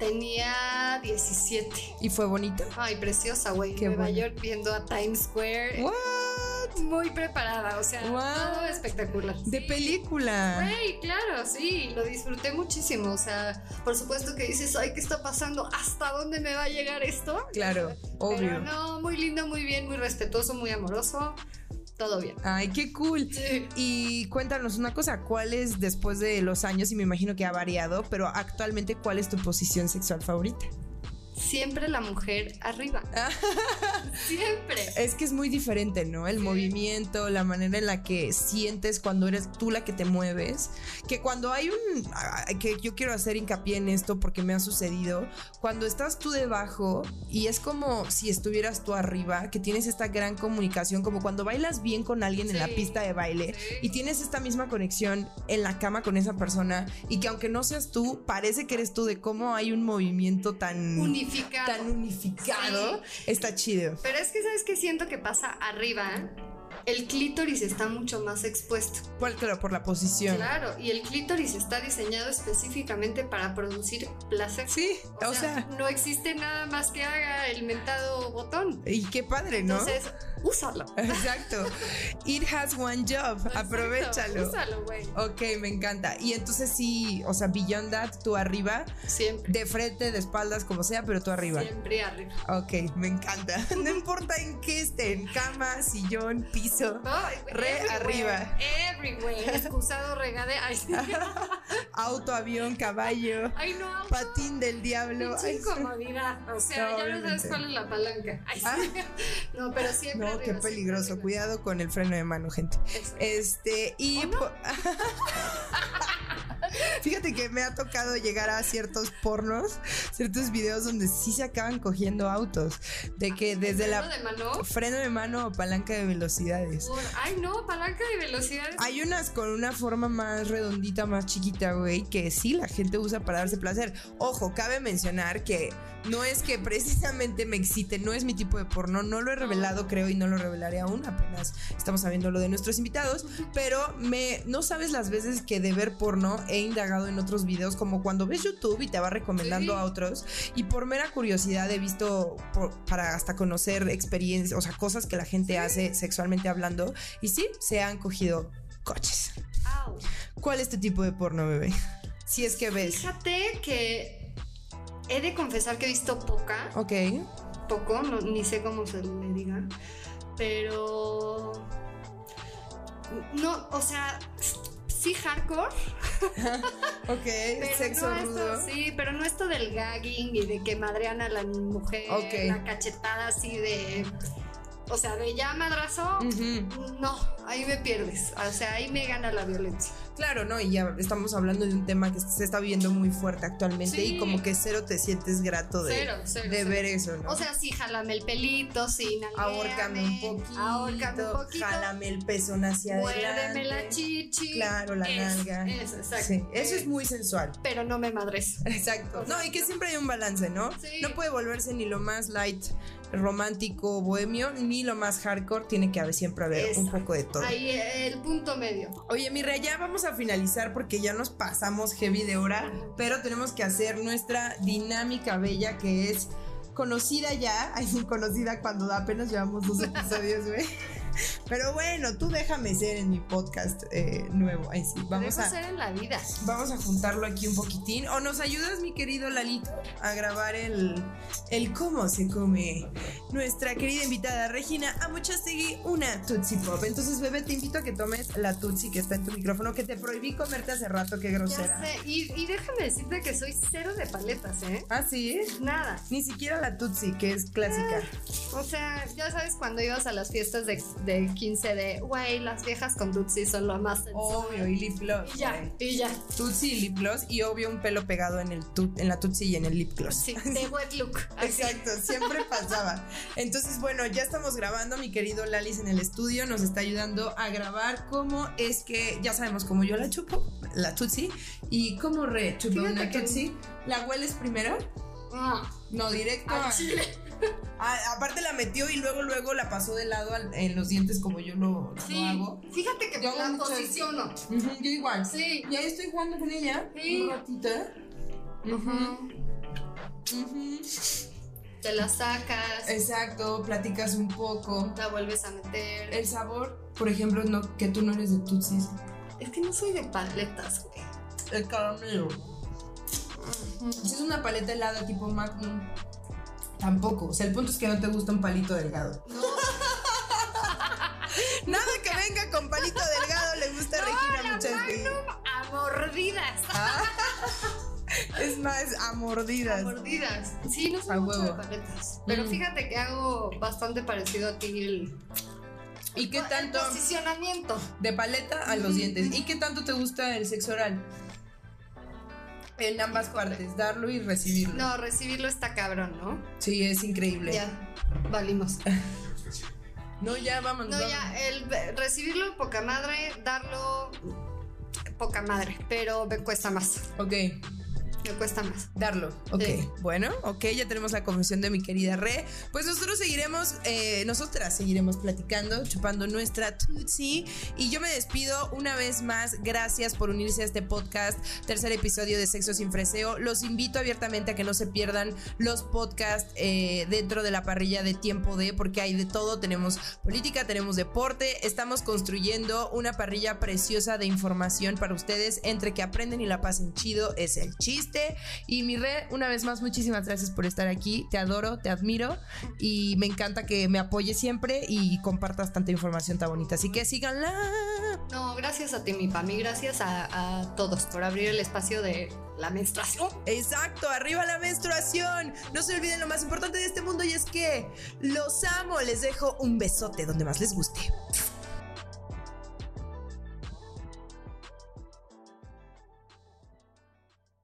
Speaker 3: Tenía 17.
Speaker 2: ¿Y fue bonita?
Speaker 3: Ay, preciosa, güey. Nueva York viendo a Times Square.
Speaker 2: What?
Speaker 3: Muy preparada, o sea, todo espectacular.
Speaker 2: De película.
Speaker 3: Güey, claro, sí, lo disfruté muchísimo. O sea, por supuesto que dices, ay, ¿qué está pasando? ¿Hasta dónde me va a llegar esto?
Speaker 2: Claro, obvio. Pero
Speaker 3: no, muy lindo, muy bien, muy respetuoso, muy amoroso todo bien.
Speaker 2: Ay, qué cool. Y cuéntanos una cosa, ¿cuál es después de los años, y me imagino que ha variado, pero actualmente cuál es tu posición sexual favorita?
Speaker 3: Siempre la mujer arriba. *laughs* siempre.
Speaker 2: Es que es muy diferente, ¿no? El movimiento, la manera en la que sientes cuando eres tú la que te mueves. Que cuando hay un. que yo quiero hacer hincapié en esto porque me ha sucedido. Cuando estás tú debajo y es como si estuvieras tú arriba, que tienes esta gran comunicación, como cuando bailas bien con alguien en la pista de baile y tienes esta misma conexión en la cama con esa persona y que aunque no seas tú, parece que eres tú de cómo hay un movimiento tan
Speaker 3: unificado.
Speaker 2: Tan unificado. Está chido.
Speaker 3: Pero es que, ¿sabes qué siento que pasa arriba? El clítoris está mucho más expuesto.
Speaker 2: ¿Cuál? Claro, por la posición.
Speaker 3: Claro, y el clítoris está diseñado específicamente para producir placer.
Speaker 2: Sí, o, sea,
Speaker 3: no existe nada más que haga el mentado botón.
Speaker 2: Y qué padre, ¿no?
Speaker 3: Entonces, úsalo. *laughs*
Speaker 2: Exacto. It has one job. Aprovechalo.
Speaker 3: Úsalo, güey.
Speaker 2: Ok, me encanta. Y entonces sí, o sea, beyond that, tú arriba.
Speaker 3: Siempre.
Speaker 2: De frente, de espaldas, como sea, pero tú arriba.
Speaker 3: Siempre arriba.
Speaker 2: Ok, me encanta. *laughs* No importa en qué estén, cama, sillón, piso. Re arriba.
Speaker 3: Everywhere. Excusado, regade. *laughs*
Speaker 2: Auto, avión, caballo.
Speaker 3: Ay, no.
Speaker 2: Patín del diablo.
Speaker 3: Ay, incomodidad. O sea, ya no sabes cuál es la palanca. Ay, ah. *laughs* No, pero siempre
Speaker 2: qué peligroso. Cuidado con el freno de mano, gente. Este, y. *laughs* Fíjate que me ha tocado llegar a ciertos pornos, ciertos videos donde sí se acaban cogiendo autos. De que desde
Speaker 3: la. ¿Freno de mano?
Speaker 2: Freno de mano o palanca de velocidades.
Speaker 3: Ay, no, palanca de velocidades.
Speaker 2: Hay unas con una forma más redondita, más chiquita, güey, que sí la gente usa para darse placer. Ojo, cabe mencionar que no es que precisamente me excite, no es mi tipo de porno, no lo he revelado, creo, y no lo revelaré aún, apenas estamos sabiendo lo de nuestros invitados, pero me no sabes las veces que de ver porno he indagado en otros videos, como cuando ves YouTube y te va recomendando a otros, y por mera curiosidad he visto para hasta conocer experiencias, o sea, cosas que la gente hace sexualmente hablando, y sí, se han cogido coches. ¿Cuál es tu tipo de porno, bebé? Si es que ves.
Speaker 3: Fíjate que He de confesar que he visto poca.
Speaker 2: Ok.
Speaker 3: Poco, ni sé cómo se le diga. Pero. No, o sea, sí hardcore. *laughs*
Speaker 2: ok, sexo rudo.
Speaker 3: sí, pero no esto del gagging y de que madrean a la mujer, la cachetada así de o sea, de ya madrazo, no, ahí me pierdes. O sea, ahí me gana la violencia.
Speaker 2: Claro, ¿no? Y ya estamos hablando de un tema que se está viendo muy fuerte actualmente y como que cero te sientes grato de, de ver eso, ¿no?
Speaker 3: O sea, sí, jálame el pelito, sí,
Speaker 2: Ahórcame un poquito. Ahórcame un poquito. Jálame el pezón hacia
Speaker 3: Muérdeme la chichi.
Speaker 2: Claro, la nalga.
Speaker 3: Eso, exacto.
Speaker 2: Sí, eso es muy sensual.
Speaker 3: Pero no me madres.
Speaker 2: Exacto. no, y que siempre hay un balance, ¿no? No puede volverse ni lo más light romántico, bohemio, ni lo más hardcore, tiene que haber siempre haber un poco de todo.
Speaker 3: Ahí el punto medio.
Speaker 2: Oye, mi rey, ya vamos a finalizar porque ya nos pasamos heavy de hora, pero tenemos que hacer nuestra dinámica bella que es conocida ya, *laughs* conocida cuando apenas llevamos dos episodios, güey. *laughs* *laughs* Pero bueno, tú déjame ser en mi podcast eh, nuevo. Ahí sí, vamos a
Speaker 3: ser en la vida.
Speaker 2: Vamos a juntarlo aquí un poquitín. O nos ayudas, mi querido Lalito, a grabar el, el cómo se come nuestra querida invitada Regina Amuchastegui una Tutsi Pop. Entonces, bebé, te invito a que tomes la Tutsi que está en tu micrófono, que te prohibí comerte hace rato, qué grosera.
Speaker 3: Ya sé. Y, déjame decirte que soy cero de paletas, ¿eh?
Speaker 2: Ah, sí.
Speaker 3: Nada.
Speaker 2: Ni siquiera la Tutsi, que es clásica.
Speaker 3: Ah, o sea, ya sabes cuando ibas a las fiestas de de 15 de, güey, las viejas con Tutsi son lo más
Speaker 2: Obvio, y lip gloss.
Speaker 3: Y ya, y ya.
Speaker 2: Tutsi y lip gloss y obvio un pelo pegado en, el en la Tutsi y en el lip gloss.
Speaker 3: Sí, de *laughs* wet look.
Speaker 2: Exacto, siempre pasaba. Entonces, bueno, ya estamos grabando, mi querido Lalis en el estudio nos está ayudando a grabar cómo es que, ya sabemos cómo yo la chupo, la Tutsi, y cómo re chupo una Tutsi. ¿La hueles primero?
Speaker 3: Ah.
Speaker 2: No, directo
Speaker 3: a chile.
Speaker 2: Aparte la metió y luego luego la pasó de lado en los dientes como yo lo, hago.
Speaker 3: Fíjate que yo la posiciono.
Speaker 2: yo igual.
Speaker 3: Sí.
Speaker 2: Y ahí estoy jugando con ella un ratito.
Speaker 3: Te la sacas.
Speaker 2: Exacto, platicas un poco.
Speaker 3: La vuelves a meter.
Speaker 2: El sabor, por ejemplo, no, que tú no eres de Tutsis.
Speaker 3: Es que no soy de paletas, güey.
Speaker 2: El caramelo. Si es una paleta helada tipo Magnum. Tampoco. O sea, el punto es que no te gusta un palito delgado. *laughs* Nada que venga con palito delgado le gusta a Regina
Speaker 3: muchas. A mordidas.
Speaker 2: Ah. *laughs* Es más, a mordidas.
Speaker 3: A mordidas. Sí, no soy mucho de paletas. Pero mm. fíjate que hago bastante parecido a ti el.
Speaker 2: ¿Y qué tanto?
Speaker 3: El posicionamiento.
Speaker 2: De paleta a los dientes. ¿Y qué tanto te gusta el sexo oral? En ambas partes, darlo y recibirlo.
Speaker 3: No, recibirlo está cabrón, ¿no?
Speaker 2: Sí, es increíble.
Speaker 3: Ya, valimos. *laughs*
Speaker 2: no, ya, vamos.
Speaker 3: No, ya, el recibirlo, poca madre, darlo, poca madre, pero me cuesta más.
Speaker 2: Ok.
Speaker 3: Me cuesta más.
Speaker 2: Darlo. Ok. Bueno, ok, ya tenemos la confesión de mi querida Re. Pues nosotros seguiremos, eh, nosotras seguiremos platicando, chupando nuestra Tutsi. Y yo me despido una vez más. Gracias por unirse a este podcast, tercer episodio de Sexo sin Freseo. Los invito abiertamente a que no se pierdan los podcasts eh, dentro de la parrilla de tiempo de, porque hay de todo. Tenemos política, tenemos deporte. Estamos construyendo una parrilla preciosa de información para ustedes entre que aprenden y la pasen chido. Es el chiste y mi re, una vez más, muchísimas gracias por estar aquí. Te adoro, te admiro y me encanta que me apoyes siempre y compartas tanta información tan bonita. Así que síganla.
Speaker 3: No, gracias a ti, mi Pami. Gracias a, a todos por abrir el espacio de la menstruación.
Speaker 2: Exacto, arriba la menstruación. No se olviden lo más importante de este mundo y es que los amo. Les dejo un besote donde más les guste.